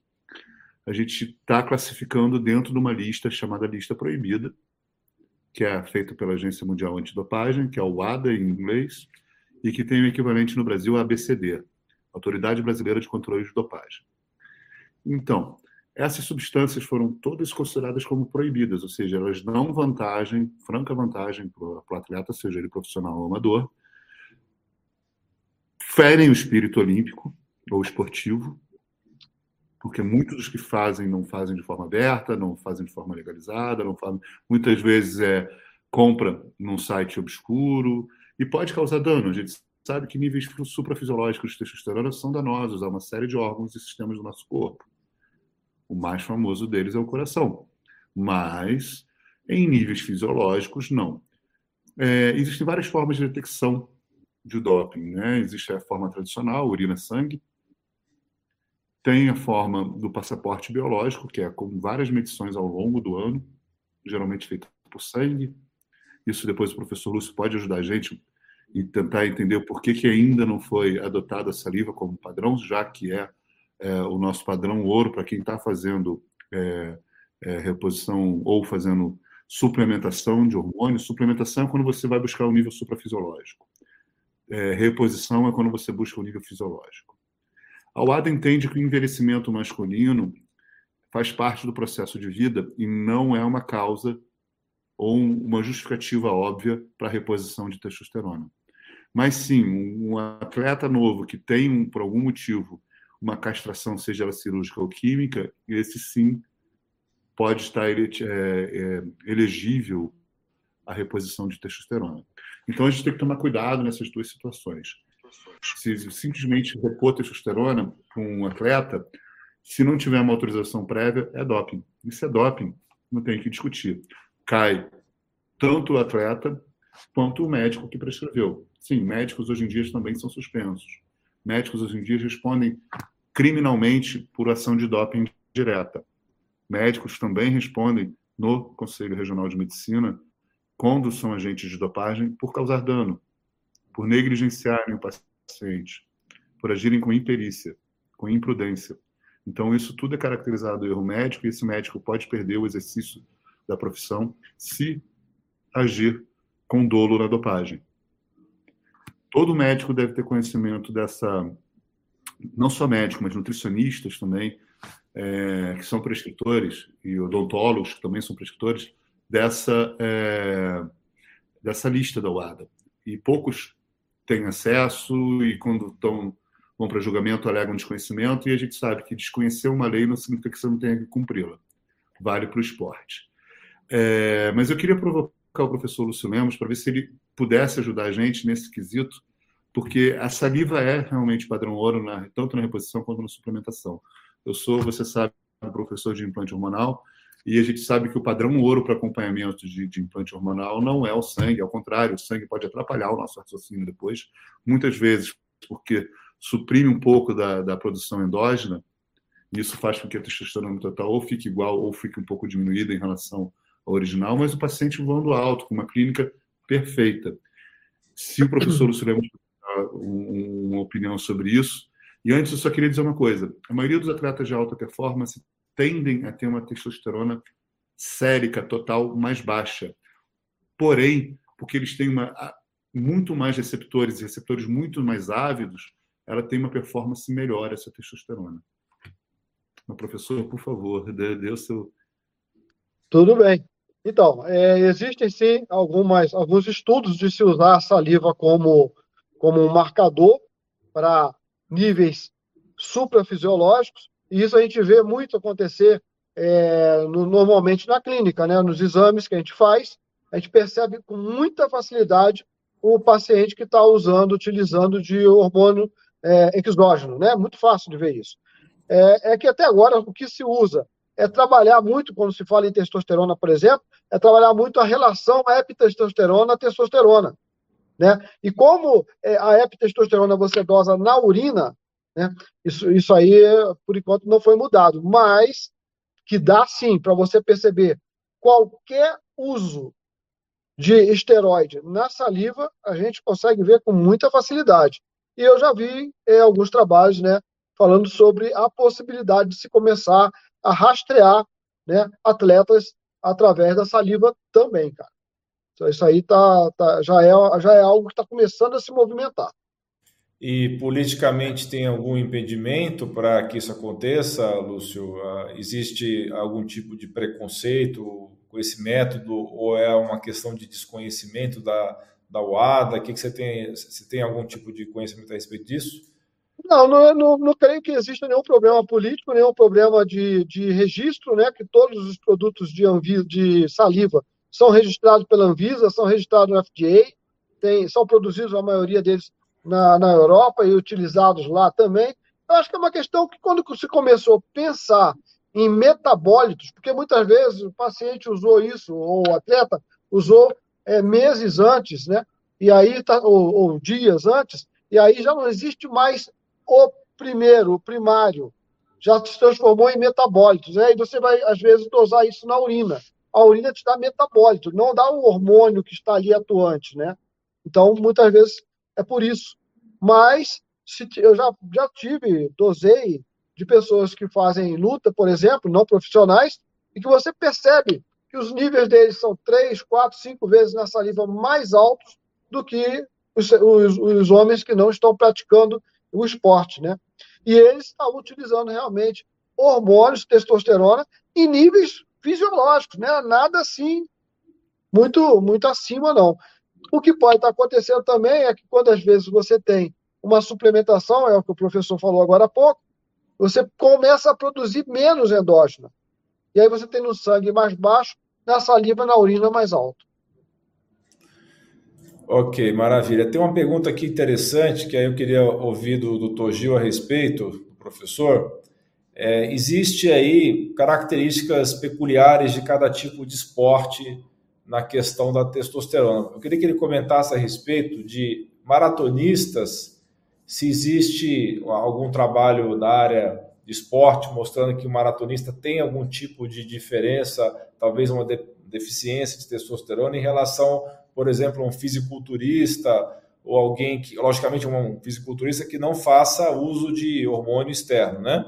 a gente está classificando dentro de uma lista chamada lista proibida, que é feita pela Agência Mundial Antidopagem, que é o ADA em inglês, e que tem o equivalente no Brasil a ABCD, Autoridade Brasileira de Controle de Dopagem. Então, essas substâncias foram todas consideradas como proibidas, ou seja, elas dão vantagem, franca vantagem para o atleta, seja ele profissional ou amador, ferem o espírito olímpico ou esportivo, porque muitos dos que fazem não fazem de forma aberta, não fazem de forma legalizada, não fazem, muitas vezes é compra num site obscuro e pode causar dano. A gente sabe que níveis suprafisiológicos de testosterona são danosos a uma série de órgãos e sistemas do nosso corpo. O mais famoso deles é o coração. Mas, em níveis fisiológicos, não. É, existem várias formas de detecção de doping. Né? Existe a forma tradicional, urina-sangue. Tem a forma do passaporte biológico, que é com várias medições ao longo do ano, geralmente feita por sangue. Isso depois o professor Lúcio pode ajudar a gente e tentar entender o porquê que ainda não foi adotada a saliva como padrão, já que é é, o nosso padrão ouro para quem está fazendo é, é, reposição ou fazendo suplementação de hormônios. Suplementação é quando você vai buscar o nível suprafisiológico. É, reposição é quando você busca o nível fisiológico. A UADA entende que o envelhecimento masculino faz parte do processo de vida e não é uma causa ou uma justificativa óbvia para a reposição de testosterona. Mas sim, um atleta novo que tem, por algum motivo, uma castração, seja ela cirúrgica ou química, esse sim pode estar é, é, elegível à reposição de testosterona. Então a gente tem que tomar cuidado nessas duas situações. Se simplesmente repor testosterona com um atleta, se não tiver uma autorização prévia, é doping. Isso é doping, não tem que discutir. Cai tanto o atleta quanto o médico que prescreveu. Sim, médicos hoje em dia também são suspensos. Médicos hoje em dia respondem criminalmente por ação de doping direta. Médicos também respondem no Conselho Regional de Medicina quando são agentes de dopagem, por causar dano, por negligenciarem o paciente, por agirem com imperícia, com imprudência. Então, isso tudo é caracterizado erro médico e esse médico pode perder o exercício da profissão se agir com dolo na dopagem. Todo médico deve ter conhecimento dessa, não só médico, mas nutricionistas também, é, que são prescritores, e odontólogos, que também são prescritores, dessa, é, dessa lista da UADA. E poucos têm acesso e quando estão, vão para julgamento alegam desconhecimento e a gente sabe que desconhecer uma lei não significa que você não tenha que cumpri-la. Vale para o esporte. É, mas eu queria provocar o professor Lúcio Lemos para ver se ele pudesse ajudar a gente nesse quesito, porque a saliva é realmente padrão ouro, na, tanto na reposição quanto na suplementação. Eu sou, você sabe, professor de implante hormonal, e a gente sabe que o padrão ouro para acompanhamento de, de, implante hormonal não é o sangue, ao contrário, o sangue pode atrapalhar o nosso raciocínio depois, muitas vezes porque suprime um pouco da, da produção endógena, e isso faz com que a testosterona total ou fique igual ou fique um pouco diminuída em relação ao original, mas o paciente voando alto, com uma clínica perfeita. Se o professor Lúcio uma opinião sobre isso, e antes eu só queria dizer uma coisa: a maioria dos atletas de alta performance tendem a ter uma testosterona sérica total mais baixa. Porém, porque eles têm uma, muito mais receptores, receptores muito mais ávidos, ela tem uma performance melhor, essa testosterona. Mas, professor, por favor, dê, dê o seu. Tudo bem. Então, é, existem sim algumas, alguns estudos de se usar a saliva como, como um marcador para níveis suprafisiológicos, e isso a gente vê muito acontecer é, no, normalmente na clínica, né? nos exames que a gente faz, a gente percebe com muita facilidade o paciente que está usando, utilizando de hormônio é, exógeno, né? Muito fácil de ver isso. É, é, que até agora o que se usa é trabalhar muito, quando se fala em testosterona, por exemplo, é trabalhar muito a relação epitestosterona-testosterona. Né? E como é, a epitestosterona você dosa na urina, né? Isso, isso aí, por enquanto, não foi mudado, mas que dá sim para você perceber qualquer uso de esteroide na saliva, a gente consegue ver com muita facilidade. E eu já vi é, alguns trabalhos né, falando sobre a possibilidade de se começar a rastrear né, atletas através da saliva também, cara. Isso aí tá, tá já, é, já é algo que está começando a se movimentar. E politicamente tem algum impedimento para que isso aconteça, Lúcio? Ah, existe algum tipo de preconceito com esse método ou é uma questão de desconhecimento da, da UADA? que, que você tem? Você tem algum tipo de conhecimento a respeito disso? Não, não, não, não creio que exista nenhum problema político, nenhum problema de, de registro, né? Que todos os produtos de, de saliva são registrados pela Anvisa, são registrados no FDA, tem, são produzidos, a maioria deles, na, na Europa e utilizados lá também. Eu acho que é uma questão que, quando se começou a pensar em metabólitos, porque muitas vezes o paciente usou isso, ou o atleta usou é, meses antes, né? E aí, tá, ou, ou, dias antes, e aí já não existe mais o primeiro, o primário, já se transformou em metabólitos. Né? E você vai, às vezes, dosar isso na urina. A urina te dá metabólito, não dá o hormônio que está ali atuante, né? Então, muitas vezes, é por isso. Mas se, eu já, já tive, dosei de pessoas que fazem luta, por exemplo, não profissionais, e que você percebe que os níveis deles são três, quatro, cinco vezes na saliva mais altos do que os, os, os homens que não estão praticando o esporte, né? E eles estavam utilizando realmente hormônios, testosterona, em níveis fisiológicos, né? Nada assim muito muito acima, não. O que pode estar acontecendo também é que quando às vezes você tem uma suplementação, é o que o professor falou agora há pouco, você começa a produzir menos endógeno. E aí você tem no sangue mais baixo, na saliva, na urina mais alto. Ok, maravilha. Tem uma pergunta aqui interessante que aí eu queria ouvir do doutor Gil a respeito, professor. É, existe aí características peculiares de cada tipo de esporte na questão da testosterona. Eu queria que ele comentasse a respeito de maratonistas, se existe algum trabalho da área de esporte mostrando que o maratonista tem algum tipo de diferença, talvez uma de deficiência de testosterona em relação, por exemplo, a um fisiculturista ou alguém que, logicamente, um fisiculturista que não faça uso de hormônio externo, né?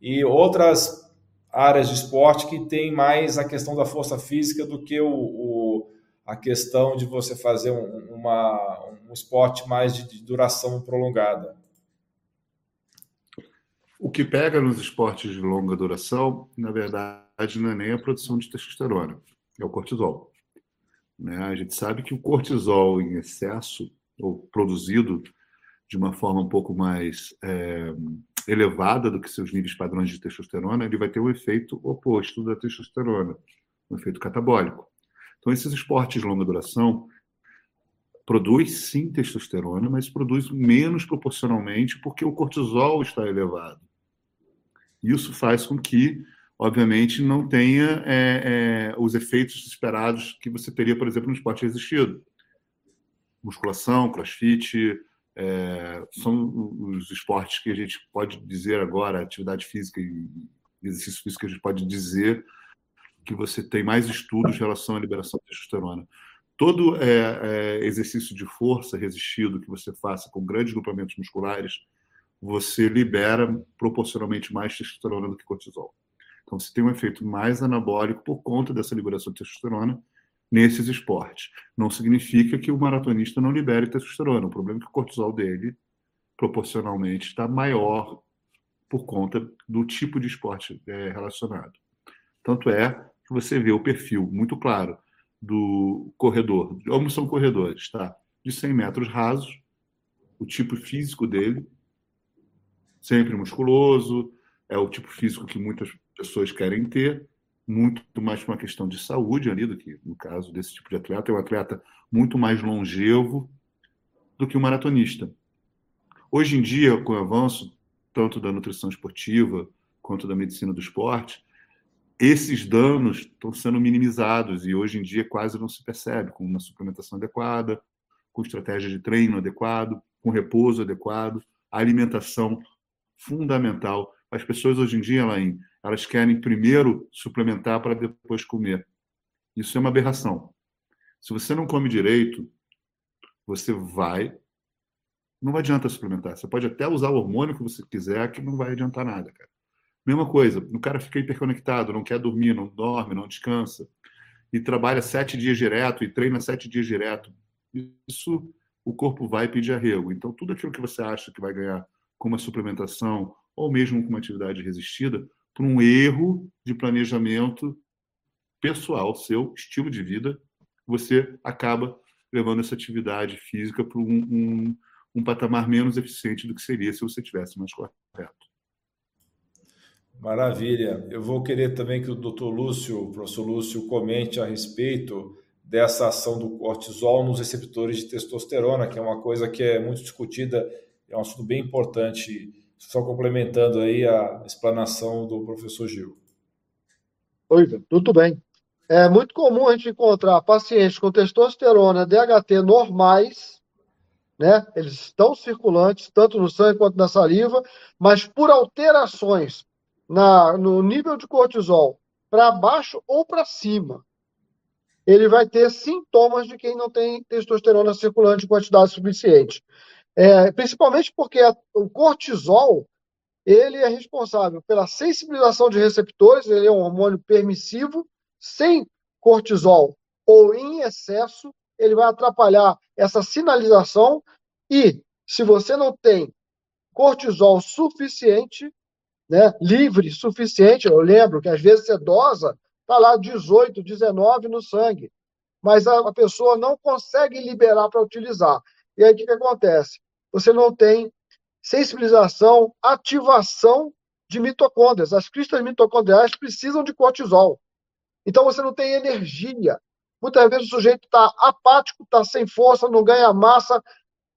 E outras áreas de esporte que tem mais a questão da força física do que o, o a questão de você fazer um, uma, um esporte mais de, de duração prolongada. O que pega nos esportes de longa duração, na verdade, não é nem a produção de testosterona, é o cortisol. Né? A gente sabe que o cortisol em excesso, ou produzido de uma forma um pouco mais é, elevada do que seus níveis padrões de testosterona, ele vai ter um efeito oposto da testosterona, um efeito catabólico. Então, esses esportes de longa duração produz sim testosterona, mas produz menos proporcionalmente porque o cortisol está elevado. Isso faz com que, obviamente, não tenha é, é, os efeitos esperados que você teria, por exemplo, no esporte resistido. Musculação, crossfit, é, são os esportes que a gente pode dizer agora, atividade física e exercício físico, que a gente pode dizer que você tem mais estudos em relação à liberação de testosterona. Todo é, é, exercício de força resistido que você faça com grandes grupamentos musculares, você libera proporcionalmente mais testosterona do que cortisol. Então, você tem um efeito mais anabólico por conta dessa liberação de testosterona nesses esportes. Não significa que o maratonista não libere testosterona. O problema é que o cortisol dele, proporcionalmente, está maior por conta do tipo de esporte é, relacionado. Tanto é que você vê o perfil muito claro do corredor, ambos são corredores, tá? De 100 metros rasos, o tipo físico dele, sempre musculoso, é o tipo físico que muitas pessoas querem ter, muito mais uma questão de saúde ali do que no caso desse tipo de atleta. É um atleta muito mais longevo do que um maratonista. Hoje em dia, com o avanço tanto da nutrição esportiva quanto da medicina do esporte, esses danos estão sendo minimizados e hoje em dia quase não se percebe com uma suplementação adequada, com estratégia de treino adequado, com repouso adequado, alimentação fundamental. As pessoas hoje em dia, Lain, elas querem primeiro suplementar para depois comer. Isso é uma aberração. Se você não come direito, você vai. Não adianta suplementar. Você pode até usar o hormônio que você quiser, que não vai adiantar nada, cara. Mesma coisa, o cara fica hiperconectado, não quer dormir, não dorme, não descansa, e trabalha sete dias direto e treina sete dias direto. Isso o corpo vai pedir arrego. Então, tudo aquilo que você acha que vai ganhar com uma suplementação ou mesmo com uma atividade resistida, por um erro de planejamento pessoal, seu estilo de vida, você acaba levando essa atividade física para um, um, um patamar menos eficiente do que seria se você tivesse mais correto. Maravilha. Eu vou querer também que o doutor Lúcio, o professor Lúcio, comente a respeito dessa ação do cortisol nos receptores de testosterona, que é uma coisa que é muito discutida, é um assunto bem importante só complementando aí a explanação do professor Gil. Oi, tudo bem. É muito comum a gente encontrar pacientes com testosterona, DHT normais, né? Eles estão circulantes, tanto no sangue quanto na saliva, mas por alterações na, no nível de cortisol para baixo ou para cima, ele vai ter sintomas de quem não tem testosterona circulante em quantidade suficiente. É, principalmente porque a, o cortisol ele é responsável pela sensibilização de receptores, ele é um hormônio permissivo. Sem cortisol ou em excesso, ele vai atrapalhar essa sinalização. E se você não tem cortisol suficiente, né, livre suficiente, eu lembro que às vezes você dosa, está lá 18, 19 no sangue, mas a, a pessoa não consegue liberar para utilizar. E aí o que, que acontece? Você não tem sensibilização, ativação de mitocôndrias. As cristas mitocondriais precisam de cortisol. Então você não tem energia. Muitas vezes o sujeito está apático, está sem força, não ganha massa,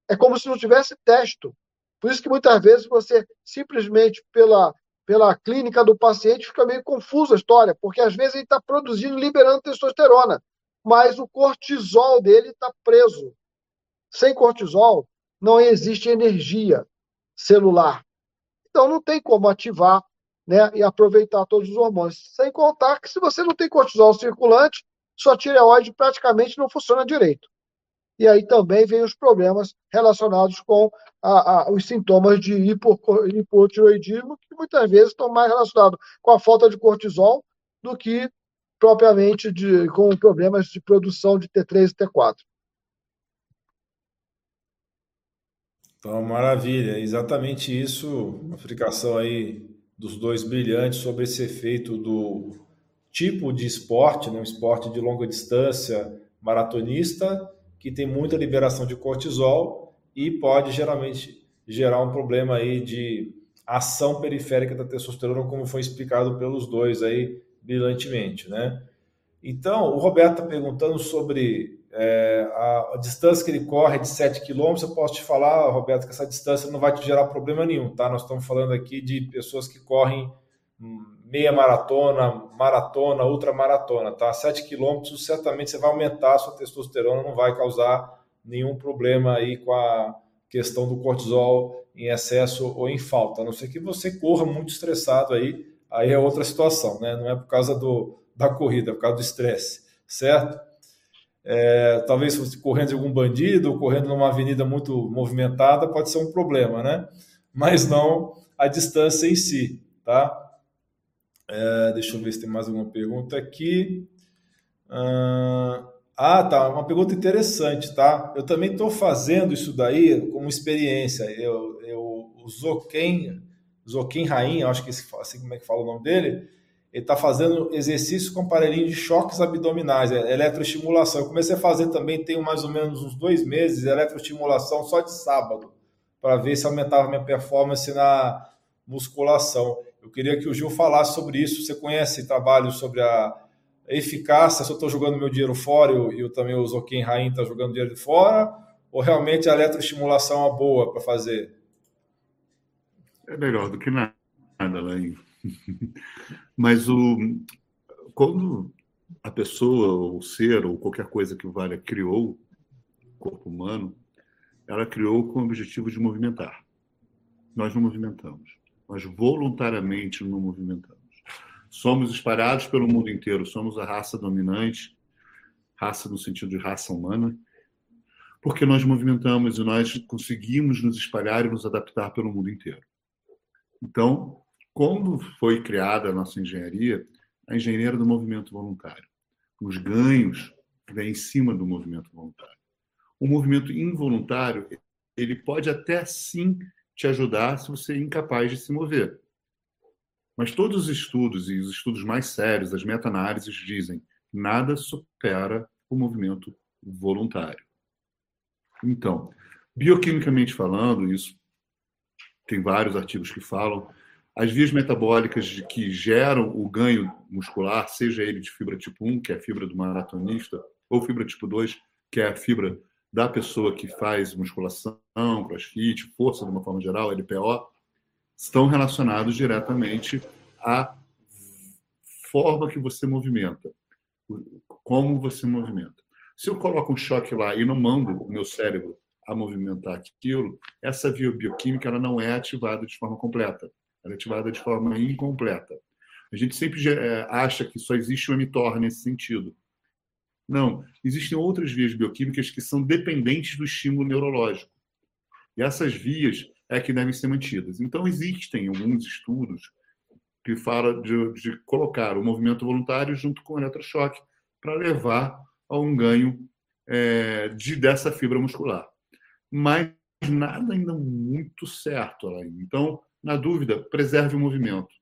é como se não tivesse testo. Por isso que muitas vezes você simplesmente pela pela clínica do paciente fica meio confusa a história, porque às vezes ele está produzindo, liberando testosterona, mas o cortisol dele está preso. Sem cortisol, não existe energia celular. Então não tem como ativar né, e aproveitar todos os hormônios. Sem contar que se você não tem cortisol circulante, sua tireoide praticamente não funciona direito. E aí também vem os problemas relacionados com a, a, os sintomas de hipo, hipotiroidismo, que muitas vezes estão mais relacionados com a falta de cortisol do que propriamente de, com problemas de produção de T3 e T4. Então, maravilha, exatamente isso, uma explicação aí dos dois brilhantes sobre esse efeito do tipo de esporte, né, um esporte de longa distância maratonista, que tem muita liberação de cortisol e pode geralmente gerar um problema aí de ação periférica da testosterona, como foi explicado pelos dois aí brilhantemente, né? Então, o Roberto está perguntando sobre é, a, a, distância que ele corre é de 7 km. Eu posso te falar, Roberto, que essa distância não vai te gerar problema nenhum, tá? Nós estamos falando aqui de pessoas que correm meia maratona, maratona, ultramaratona, tá? 7 km, certamente você vai aumentar a sua testosterona, não vai causar nenhum problema aí com a questão do cortisol em excesso ou em falta, a não ser que você corra muito estressado aí, aí é outra situação, né? Não é por causa do, da corrida, é por causa do estresse, certo? É, talvez correndo de algum bandido, ou correndo numa avenida muito movimentada, pode ser um problema, né? Mas não a distância em si, tá? É, deixa eu ver se tem mais alguma pergunta aqui. Ah, tá. Uma pergunta interessante, tá? Eu também estou fazendo isso daí como experiência. Eu, eu, o Zoken, Zoken Rain, acho que assim como é que fala o nome dele, ele está fazendo exercício com aparelhinho de choques abdominais, é, eletroestimulação. Eu comecei a fazer também, tem mais ou menos uns dois meses, eletroestimulação só de sábado, para ver se aumentava minha performance na musculação. Eu queria que o Gil falasse sobre isso. Você conhece trabalho sobre a eficácia? Se eu estou jogando meu dinheiro fora e eu, também o Zoquim Rain está jogando dinheiro fora? Ou realmente a eletroestimulação é boa para fazer? É melhor do que nada, Alain. Mas o, quando a pessoa, o ser, ou qualquer coisa que valha, criou o corpo humano, ela criou com o objetivo de movimentar. Nós não movimentamos nós voluntariamente não movimentamos. Somos espalhados pelo mundo inteiro, somos a raça dominante, raça no sentido de raça humana, porque nós movimentamos e nós conseguimos nos espalhar e nos adaptar pelo mundo inteiro. Então, quando foi criada a nossa engenharia, a engenharia do movimento voluntário. Os ganhos vêm em cima do movimento voluntário. O movimento involuntário, ele pode até sim te ajudar se você é incapaz de se mover. Mas todos os estudos, e os estudos mais sérios, as meta-análises, dizem nada supera o movimento voluntário. Então, bioquimicamente falando, isso tem vários artigos que falam, as vias metabólicas que geram o ganho muscular, seja ele de fibra tipo 1, que é a fibra do maratonista, ou fibra tipo 2, que é a fibra da pessoa que faz musculação, crossfit, força de uma forma geral, LPO, estão relacionados diretamente à forma que você movimenta, como você movimenta. Se eu coloco um choque lá e não mando o meu cérebro a movimentar aquilo, essa via bioquímica ela não é ativada de forma completa, ela é ativada de forma incompleta. A gente sempre é, acha que só existe o mTOR nesse sentido. Não, existem outras vias bioquímicas que são dependentes do estímulo neurológico. E essas vias é que devem ser mantidas. Então, existem alguns estudos que falam de, de colocar o movimento voluntário junto com o eletrochoque para levar a um ganho é, de, dessa fibra muscular. Mas nada ainda muito certo, Alain. Então, na dúvida, preserve o movimento.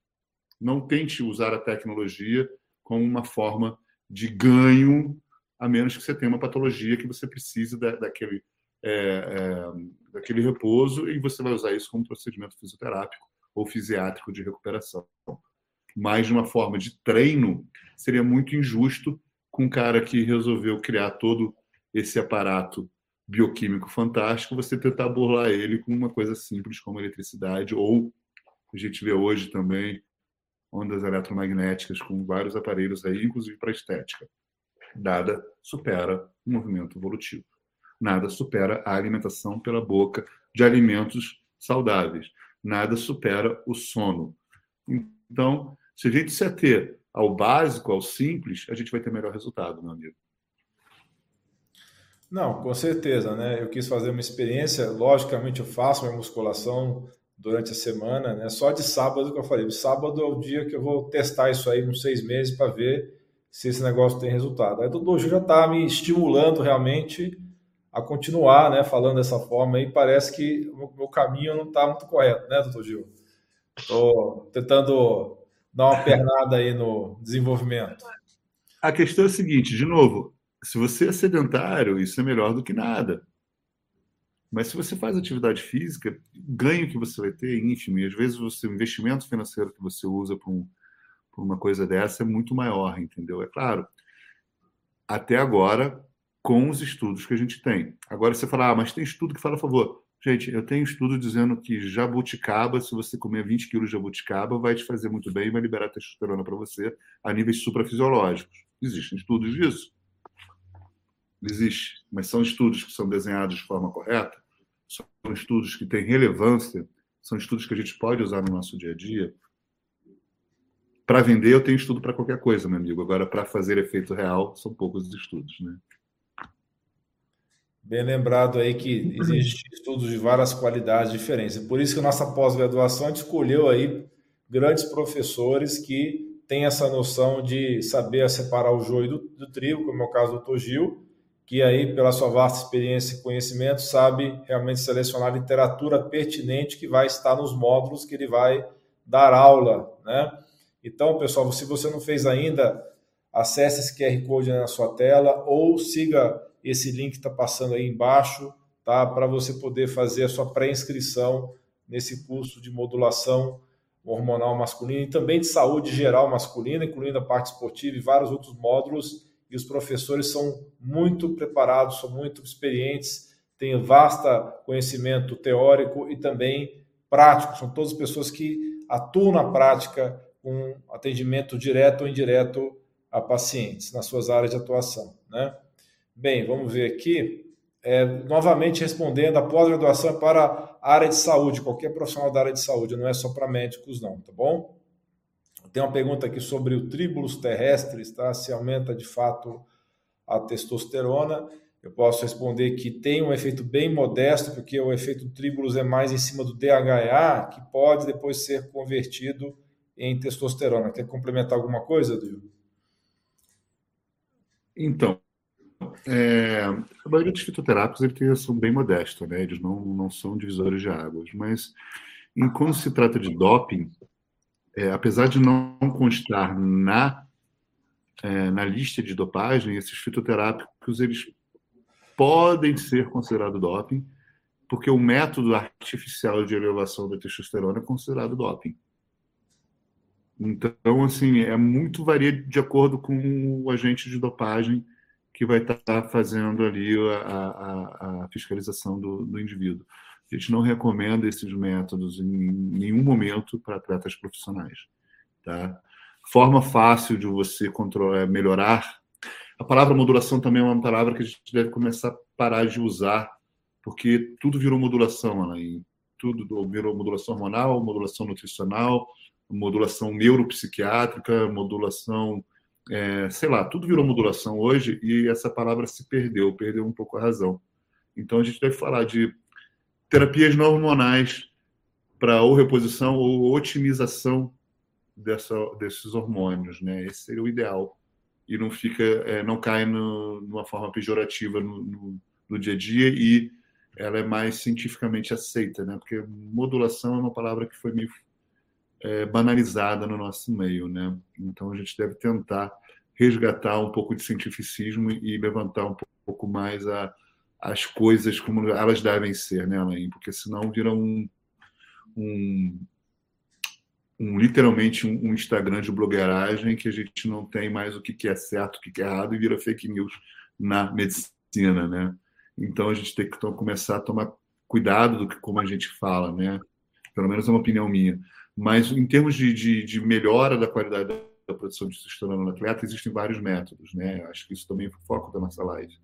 Não tente usar a tecnologia como uma forma de ganho a menos que você tenha uma patologia que você precise da, daquele, é, é, daquele repouso e você vai usar isso como procedimento fisioterápico ou fisiátrico de recuperação. Mas de uma forma de treino, seria muito injusto com um cara que resolveu criar todo esse aparato bioquímico fantástico, você tentar burlar ele com uma coisa simples como eletricidade ou a gente vê hoje também ondas eletromagnéticas com vários aparelhos aí, inclusive para estética. Nada supera o movimento evolutivo. Nada supera a alimentação pela boca de alimentos saudáveis. Nada supera o sono. Então, se a gente se ater ao básico, ao simples, a gente vai ter melhor resultado, meu amigo. Não, com certeza, né? Eu quis fazer uma experiência, logicamente eu faço minha musculação durante a semana, né? Só de sábado que eu falei, sábado é o dia que eu vou testar isso aí uns seis meses para ver se esse negócio tem resultado. Aí o Dojo já está me estimulando realmente a continuar, né? Falando dessa forma e parece que o meu caminho não está muito correto, né, doutor Gil? Estou tentando dar uma pernada aí no desenvolvimento. A questão é a seguinte, de novo, se você é sedentário, isso é melhor do que nada. Mas se você faz atividade física, o ganho que você vai ter é ínfimo. E às vezes você, o investimento financeiro que você usa para um, uma coisa dessa é muito maior, entendeu? É claro, até agora, com os estudos que a gente tem. Agora você fala, ah, mas tem estudo que fala a favor. Gente, eu tenho estudo dizendo que jabuticaba, se você comer 20 quilos de jabuticaba, vai te fazer muito bem e vai liberar testosterona para você a níveis suprafisiológicos. Existem estudos disso? Existe, mas são estudos que são desenhados de forma correta? são estudos que têm relevância, são estudos que a gente pode usar no nosso dia a dia. Para vender, eu tenho estudo para qualquer coisa, meu amigo. Agora, para fazer efeito real, são poucos os estudos, né? Bem lembrado aí que existem estudos de várias qualidades diferentes. Por isso que a nossa pós-graduação escolheu aí grandes professores que têm essa noção de saber separar o joio do, do trigo, como é o caso do Dr. Gil, que aí, pela sua vasta experiência e conhecimento, sabe realmente selecionar literatura pertinente que vai estar nos módulos que ele vai dar aula, né? Então, pessoal, se você não fez ainda, acesse esse QR Code na sua tela ou siga esse link que está passando aí embaixo, tá? Para você poder fazer a sua pré-inscrição nesse curso de modulação hormonal masculina e também de saúde geral masculina, incluindo a parte esportiva e vários outros módulos e os professores são muito preparados, são muito experientes, têm vasta conhecimento teórico e também prático. São todas pessoas que atuam na prática com atendimento direto ou indireto a pacientes nas suas áreas de atuação. Né? Bem, vamos ver aqui. É, novamente respondendo, a pós-graduação é para a área de saúde, qualquer profissional da área de saúde, não é só para médicos, não, tá bom? Tem uma pergunta aqui sobre o tríbulos terrestres, tá? Se aumenta de fato a testosterona. Eu posso responder que tem um efeito bem modesto, porque o efeito tríbulos é mais em cima do DHA, que pode depois ser convertido em testosterona. Quer complementar alguma coisa, Dio? Então, é, a maioria dos fitoterápicos eles são bem modestos, né? Eles não, não são divisores de águas, mas em, quando se trata de doping, é, apesar de não constar na, é, na lista de dopagem, esses fitoterápicos eles podem ser considerados doping, porque o método artificial de elevação da testosterona é considerado doping. Então, assim, é muito varia de acordo com o agente de dopagem que vai estar fazendo ali a, a, a fiscalização do, do indivíduo. A gente não recomenda esses métodos em nenhum momento para atletas profissionais. Tá? Forma fácil de você controlar, é, melhorar. A palavra modulação também é uma palavra que a gente deve começar a parar de usar, porque tudo virou modulação, Anaí. Tudo virou modulação hormonal, modulação nutricional, modulação neuropsiquiátrica, modulação, é, sei lá, tudo virou modulação hoje e essa palavra se perdeu, perdeu um pouco a razão. Então a gente deve falar de terapias não hormonais para ou reposição ou otimização dessa, desses hormônios, né? Esse seria o ideal e não fica, é, não cai no, numa forma pejorativa no, no, no, dia a dia e ela é mais cientificamente aceita, né? Porque modulação é uma palavra que foi meio é, banalizada no nosso meio, né? Então a gente deve tentar resgatar um pouco de cientificismo e levantar um pouco mais a as coisas como elas devem ser, né, Alain? Porque senão vira um, um, um literalmente um, um, Instagram de blogueiragem que a gente não tem mais o que, é certo, o que, é errado e vira fake news na medicina, né? Então a gente tem que então, começar a tomar cuidado do que como a gente fala, né? Pelo menos é uma opinião minha. Mas em termos de, de, de melhora da qualidade da produção de testosterona no atleta, existem vários métodos, né? Acho que isso também é foco da nossa live.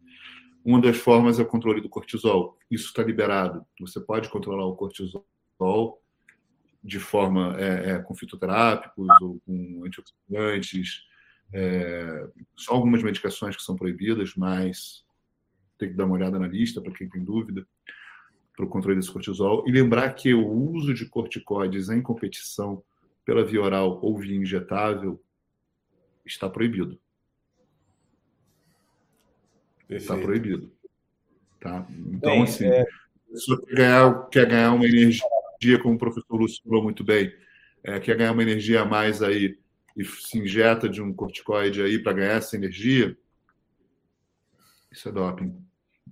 Uma das formas é o controle do cortisol. Isso está liberado. Você pode controlar o cortisol de forma é, é, com fitoterápicos ou com antioxidantes, é, só algumas medicações que são proibidas, mas tem que dar uma olhada na lista para quem tem dúvida para o controle desse cortisol. E lembrar que o uso de corticoides em competição pela via oral ou via injetável está proibido. Está proibido. Tá? Então, bem, assim, é... se você quer ganhar, quer ganhar uma energia, como o professor Lúcio falou muito bem, é, quer ganhar uma energia a mais aí e se injeta de um corticoide aí para ganhar essa energia, isso é doping.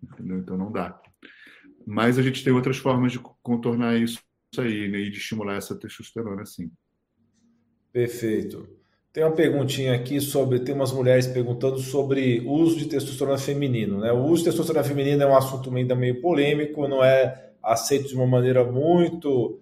Entendeu? Então não dá. Mas a gente tem outras formas de contornar isso aí né, e de estimular essa testosterona, sim. Perfeito. Tem uma perguntinha aqui sobre. Tem umas mulheres perguntando sobre o uso de testosterona feminino. Né? O uso de testosterona feminino é um assunto ainda meio polêmico, não é aceito de uma maneira muito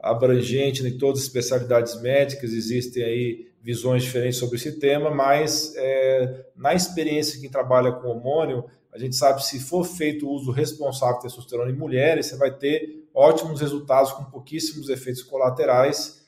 abrangente em todas as especialidades médicas, existem aí visões diferentes sobre esse tema, mas é, na experiência de quem trabalha com hormônio, a gente sabe que se for feito o uso responsável de testosterona em mulheres, você vai ter ótimos resultados com pouquíssimos efeitos colaterais.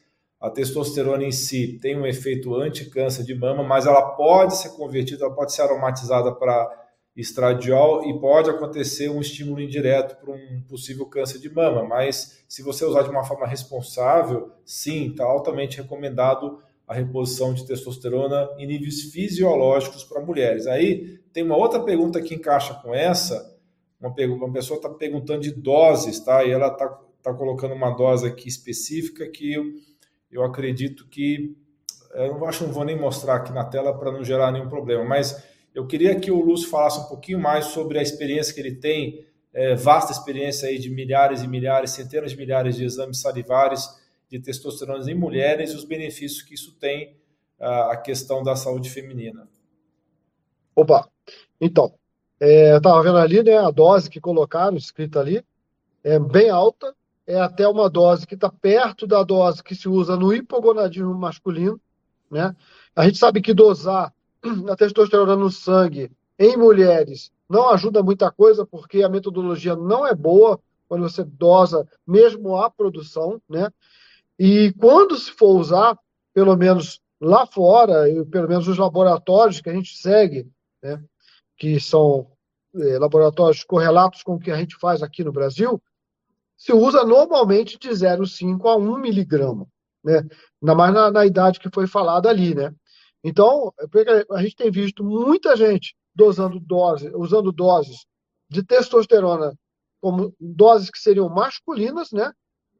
A testosterona em si tem um efeito anti-câncer de mama, mas ela pode ser convertida, ela pode ser aromatizada para estradiol e pode acontecer um estímulo indireto para um possível câncer de mama. Mas se você usar de uma forma responsável, sim, está altamente recomendado a reposição de testosterona em níveis fisiológicos para mulheres. Aí tem uma outra pergunta que encaixa com essa. Uma, uma pessoa está perguntando de doses, tá? E ela está tá colocando uma dose aqui específica que eu, acredito que. Eu não acho que não vou nem mostrar aqui na tela para não gerar nenhum problema, mas eu queria que o Lúcio falasse um pouquinho mais sobre a experiência que ele tem, é, vasta experiência aí de milhares e milhares, centenas de milhares de exames salivares de testosterona em mulheres e os benefícios que isso tem a questão da saúde feminina. Opa, então, é, eu estava vendo ali, né, a dose que colocaram, escrita ali, é bem alta, é até uma dose que está perto da dose que se usa no hipogonadismo masculino, né? A gente sabe que dosar a testosterona no sangue em mulheres não ajuda muita coisa, porque a metodologia não é boa quando você dosa mesmo a produção, né? E quando se for usar, pelo menos lá fora, e pelo menos os laboratórios que a gente segue, né, que são é, laboratórios correlatos com o que a gente faz aqui no Brasil, se usa normalmente de 0,5 a 1 miligrama, né? ainda mais na, na, idade que foi falada ali. Né? Então, a gente tem visto muita gente dosando dose, usando doses de testosterona como doses que seriam masculinas, né?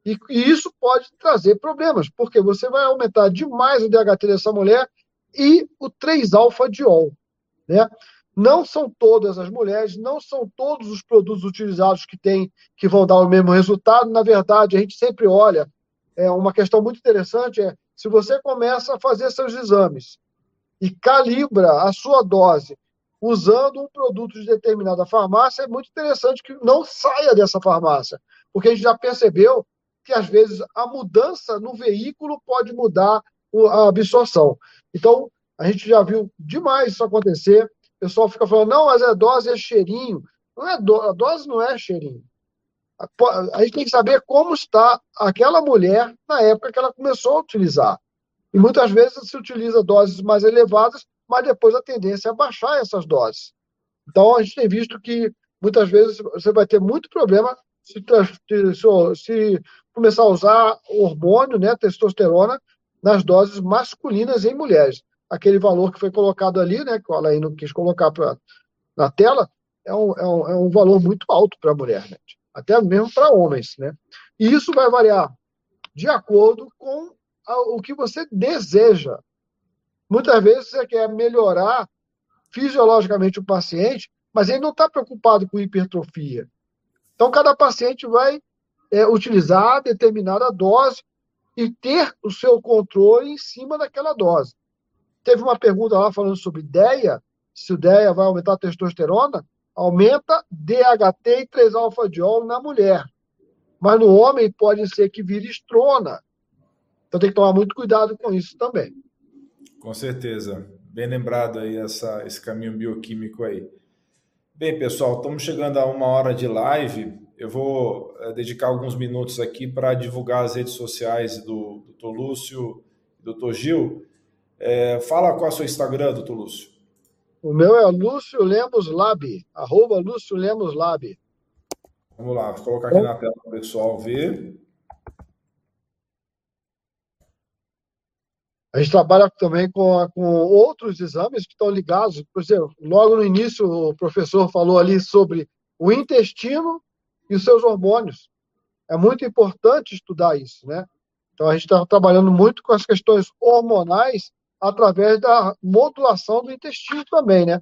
E, e isso pode trazer problemas, porque você vai aumentar demais o DHT dessa mulher e o 3-alfa-diol, né? Não são todas as mulheres, não são todos os produtos utilizados que tem que vão dar o mesmo resultado. Na verdade, a gente sempre olha, é uma questão muito interessante é se você começa a fazer seus exames e calibra a sua dose usando um produto de determinada farmácia, é muito interessante que não saia dessa farmácia, porque a gente já percebeu que às vezes a mudança no veículo pode mudar a absorção. Então, a gente já viu demais isso acontecer o pessoal fica falando, não, mas a dose é cheirinho. Não é do, a dose não é cheirinho. A, gente tem que saber como está aquela mulher na época que ela começou a utilizar. E muitas vezes se utiliza doses mais elevadas, mas depois a tendência é baixar essas doses. Então a gente tem visto que muitas vezes você vai ter muito problema se, se, se começar a usar hormônio, né, testosterona, nas doses masculinas em mulheres aquele valor que foi colocado ali, né, que o Alain não quis colocar pra, na tela, é um, é um, é um valor muito alto para a mulher, né? até mesmo para homens. Né? E isso vai variar de acordo com a, o que você deseja. Muitas vezes você quer melhorar fisiologicamente o paciente, mas ele não está preocupado com hipertrofia. Então, cada paciente vai é, utilizar determinada dose e ter o seu controle em cima daquela dose. Teve uma pergunta lá falando sobre DEA, se o DEA vai aumentar a testosterona, aumenta DHT e 3-alfa-diol na mulher. Mas no homem pode ser que vire estrona. Então tem que tomar muito cuidado com isso também. Com certeza. Bem lembrado aí essa, esse caminho bioquímico aí. Bem, pessoal, estamos chegando a uma hora de live. Eu vou é, dedicar alguns minutos aqui para divulgar as redes sociais do Dr. Lúcio e Dr. Gil. É, fala qual é o seu Instagram, doutor Lúcio. O meu é Lúcio Lemos Lab, arroba Lúcio Lemos Lab. Vamos lá, vou colocar aqui na tela para o pessoal ver. A gente trabalha também com, com outros exames que estão ligados. Por exemplo, logo no início, o professor falou ali sobre o intestino e os seus hormônios. É muito importante estudar isso, né? Então, a gente está trabalhando muito com as questões hormonais através da modulação do intestino também, né?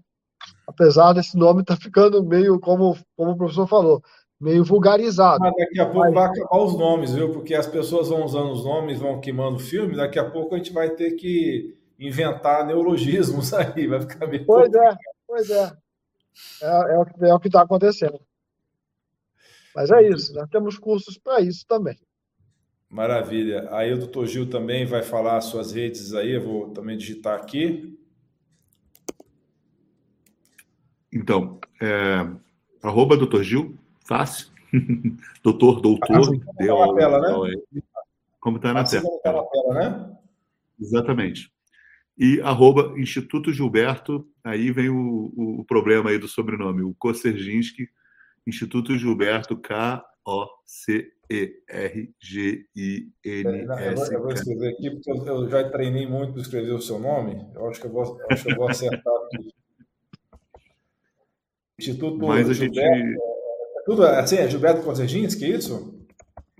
Apesar desse nome estar tá ficando meio, como, como o professor falou, meio vulgarizado. Mas daqui a pouco Mas... vai acabar os nomes, viu? Porque as pessoas vão usando os nomes, vão queimando o filme, daqui a pouco a gente vai ter que inventar neologismos aí, vai ficar meio. Pois é, pois é. É, é o que é está acontecendo. Mas é isso, nós temos cursos para isso também. Maravilha. Aí o doutor Gil também vai falar as suas redes aí, eu vou também digitar aqui. Então, é, arroba doutor Gil, fácil. doutor, doutor. Assim deu, tá na tela, né? Como está na, assim tela. Tá na tela, né? Exatamente. E arroba Instituto Gilberto, aí vem o, o, o problema aí do sobrenome, o Koserginski, Instituto Gilberto, K-O-C e-R-G-I-N-S. Eu vou escrever aqui, porque eu, já treinei muito para escrever o seu nome. Eu acho que eu vou, acho que eu vou acertar aqui. Instituto Mas a Gilberto, gente... É, tudo assim, é Gilberto Kozerginski, é isso?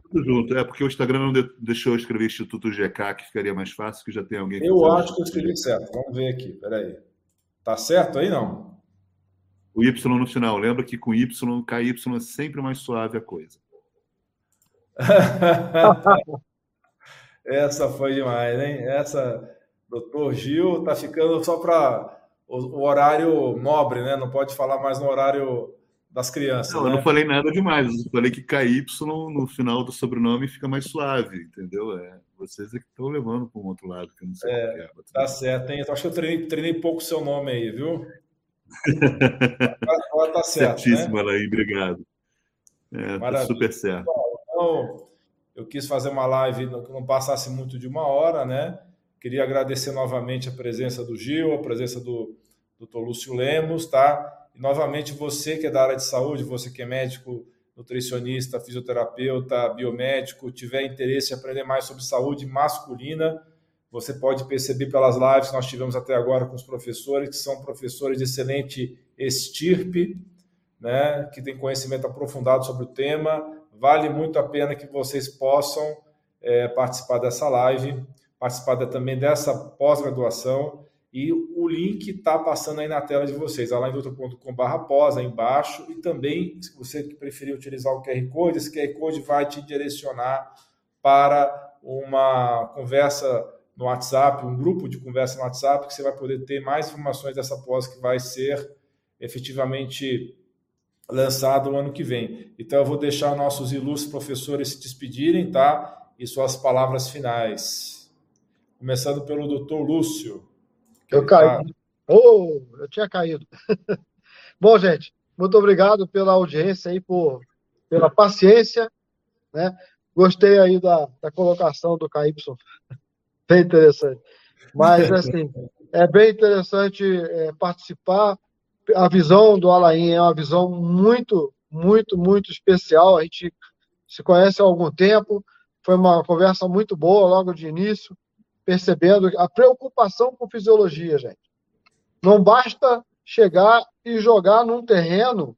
Tudo junto. É porque o Instagram não deixou eu escrever Instituto GK, que ficaria mais fácil, que já tem alguém que Eu acho que eu escrevi certo. Vamos ver aqui. Peraí. Tá certo aí, não? O Y no final. Lembra que com Y, KY é sempre mais suave a coisa. Essa foi demais, hein? Essa, doutor Gil, tá ficando só para o, o, horário nobre, né? Não pode falar mais no horário das crianças. Não, né? eu não falei nada demais. Eu falei que KY no final do sobrenome fica mais suave, entendeu? É, vocês é que estão levando para um outro lado, que eu não sei é, é. Tá certo, hein? Eu acho que eu treinei, treinei pouco o seu nome aí, viu? Agora tá certo. Certíssimo, né? Alain, obrigado. É, tá super certo. Então, eu quis fazer uma live que não passasse muito de uma hora, né? Queria agradecer novamente a presença do Gil, a presença do Dr. Lúcio Lemos, tá? E novamente você que é da área de saúde, você que é médico, nutricionista, fisioterapeuta, biomédico, tiver interesse em aprender mais sobre saúde masculina, você pode perceber pelas lives que nós tivemos até agora com os professores, que são professores de excelente estirpe, né, que têm conhecimento aprofundado sobre o tema, Vale muito a pena que vocês possam é, participar dessa live, participar também dessa pós-graduação. E o link está passando aí na tela de vocês, alaindoutor.com.br pós, aí embaixo. E também, se você preferir utilizar o QR Code, esse QR Code vai te direcionar para uma conversa no WhatsApp, um grupo de conversa no WhatsApp, que você vai poder ter mais informações dessa pós que vai ser efetivamente lançado o ano que vem. Então eu vou deixar nossos ilustres professores se despedirem, tá? E suas palavras finais. Começando pelo doutor Lúcio. Eu caí. Tá... Oh, eu tinha caído. Bom, gente, muito obrigado pela audiência e por, pela paciência, né? Gostei aí da, da colocação do KY. Bem interessante. Mas, assim, é bem interessante é, participar a visão do Alain é uma visão muito, muito, muito especial. A gente se conhece há algum tempo, foi uma conversa muito boa logo de início, percebendo a preocupação com fisiologia, gente. Não basta chegar e jogar num terreno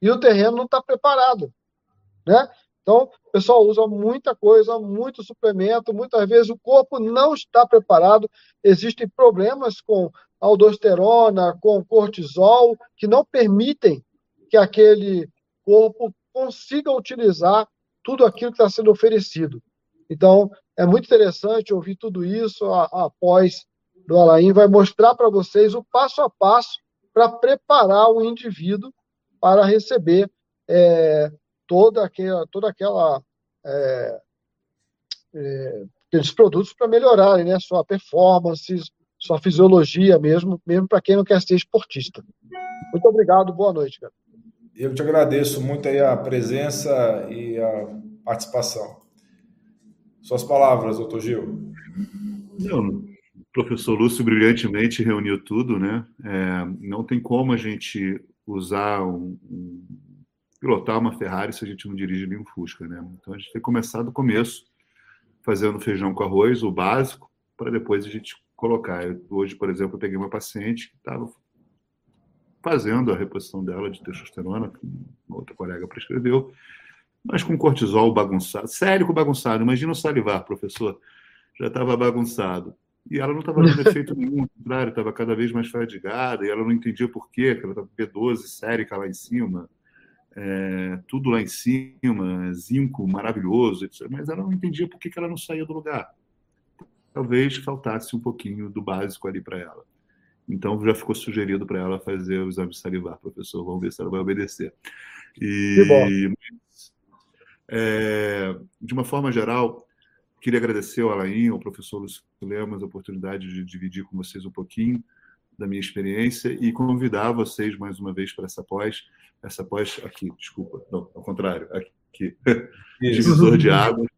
e o terreno não está preparado, né? Então, o pessoal usa muita coisa, muito suplemento, muitas vezes o corpo não está preparado, existem problemas com aldosterona, com cortisol, que não permitem que aquele corpo consiga utilizar tudo aquilo que está sendo oferecido. Então, é muito interessante ouvir tudo isso após do Alain, vai mostrar para vocês o passo a passo para preparar o indivíduo para receber é, toda aquela, toda aquela é, é, aqueles produtos para melhorarem né, sua performance, sua fisiologia mesmo, mesmo para quem não quer ser esportista. Muito obrigado, boa noite, cara. eu te agradeço muito aí a presença e a participação. Suas palavras, doutor Gil. Não, o professor Lúcio brilhantemente reuniu tudo, né? É, não tem como a gente usar um, um, pilotar uma Ferrari se a gente não dirige nem um Fusca, né? Então a gente tem que começar do começo, fazendo feijão com arroz, o básico, para depois a gente colocar. Eu, hoje, por exemplo, eu peguei uma paciente que estava fazendo a reposição dela de testosterona, que uma outra colega prescreveu, mas com cortisol bagunçado, sério bagunçado. Imagina o salivar, professor, já estava bagunçado. E ela não estava dando efeito nenhum, ao contrário, estava cada vez mais fadigada, e ela não entendia por quê, que ela estava com B12, sérica lá em cima, é, tudo lá em cima, zinco maravilhoso, etc. mas ela não entendia por que, que ela não saía do lugar. Talvez faltasse um pouquinho do básico ali para ela. Então já ficou sugerido para ela fazer o exame salivar, professor. Vamos ver se ela vai obedecer. E, é, de uma forma geral, queria agradecer ao Alain, ao professor Lúcio Lemos, a oportunidade de dividir com vocês um pouquinho da minha experiência e convidar vocês mais uma vez para essa pós, essa pós aqui, desculpa, não, ao contrário, aqui, divisor de águas,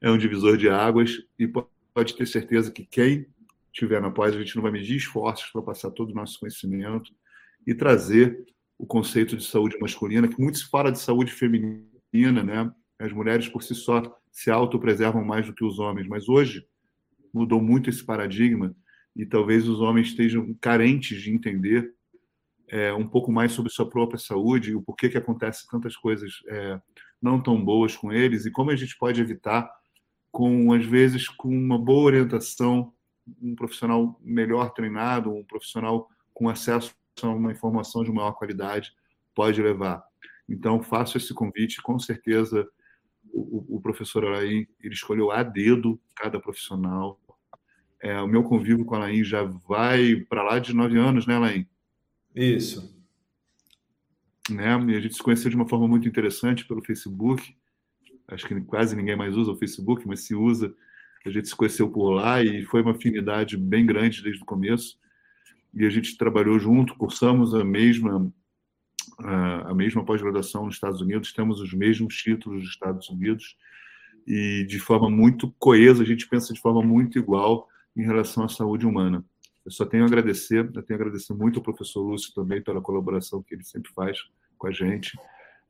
é um divisor de águas e pode ter certeza que quem tiver na pós, a gente não vai medir esforços para passar todo o nosso conhecimento e trazer o conceito de saúde masculina, que muito se fala de saúde feminina, né? As mulheres por si só se autopreservam mais do que os homens, mas hoje mudou muito esse paradigma e talvez os homens estejam carentes de entender é, um pouco mais sobre sua própria saúde e o porquê que acontece tantas coisas é, não tão boas com eles e como a gente pode evitar com às vezes com uma boa orientação um profissional melhor treinado um profissional com acesso a uma informação de maior qualidade pode levar então, faço esse convite, com certeza o, o professor Alain ele escolheu a dedo cada profissional. É, o meu convívio com a Alain já vai para lá de nove anos, né, Alain? Isso. Né? E a gente se conheceu de uma forma muito interessante pelo Facebook. Acho que quase ninguém mais usa o Facebook, mas se usa. A gente se conheceu por lá e foi uma afinidade bem grande desde o começo. E a gente trabalhou junto, cursamos a mesma a mesma pós-graduação nos Estados Unidos, temos os mesmos títulos dos Estados Unidos e de forma muito coesa, a gente pensa de forma muito igual em relação à saúde humana. Eu só tenho a agradecer, eu tenho a agradecer muito ao professor Lúcio também pela colaboração que ele sempre faz com a gente.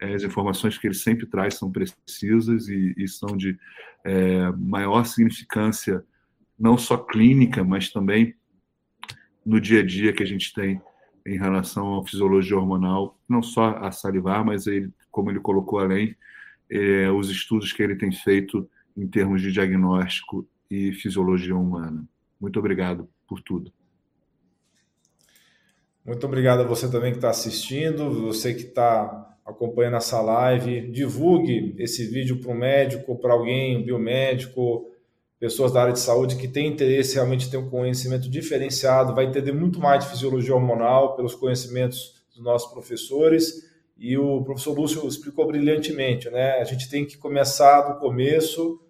É, as informações que ele sempre traz são precisas e, e são de é, maior significância, não só clínica, mas também no dia a dia que a gente tem em relação à fisiologia hormonal, não só a salivar, mas ele, como ele colocou além, é, os estudos que ele tem feito em termos de diagnóstico e fisiologia humana. Muito obrigado por tudo. Muito obrigado a você também que está assistindo, você que está acompanhando essa live. Divulgue esse vídeo para um médico, para alguém, um biomédico, pessoas da área de saúde que têm interesse realmente ter um conhecimento diferenciado, vai entender muito mais de fisiologia hormonal pelos conhecimentos dos nossos professores. E o professor Lúcio explicou brilhantemente, né? A gente tem que começar do começo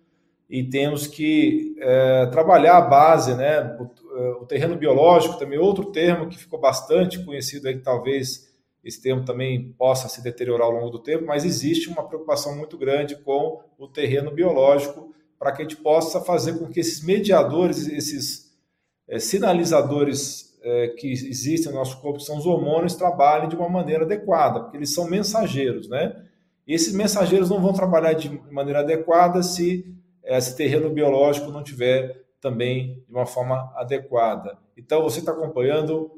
e temos que é, trabalhar a base, né? O, o, terreno biológico também, outro termo que ficou bastante conhecido aí, talvez esse termo também possa se deteriorar ao longo do tempo, mas existe uma preocupação muito grande com o terreno biológico para que a gente possa fazer com que esses mediadores, esses é, sinalizadores é, que existem no nosso corpo, são os hormônios, trabalhem de uma maneira adequada, porque eles são mensageiros, né? E esses mensageiros não vão trabalhar de maneira adequada se esse terreno biológico não tiver também de uma forma adequada. Então, você está acompanhando,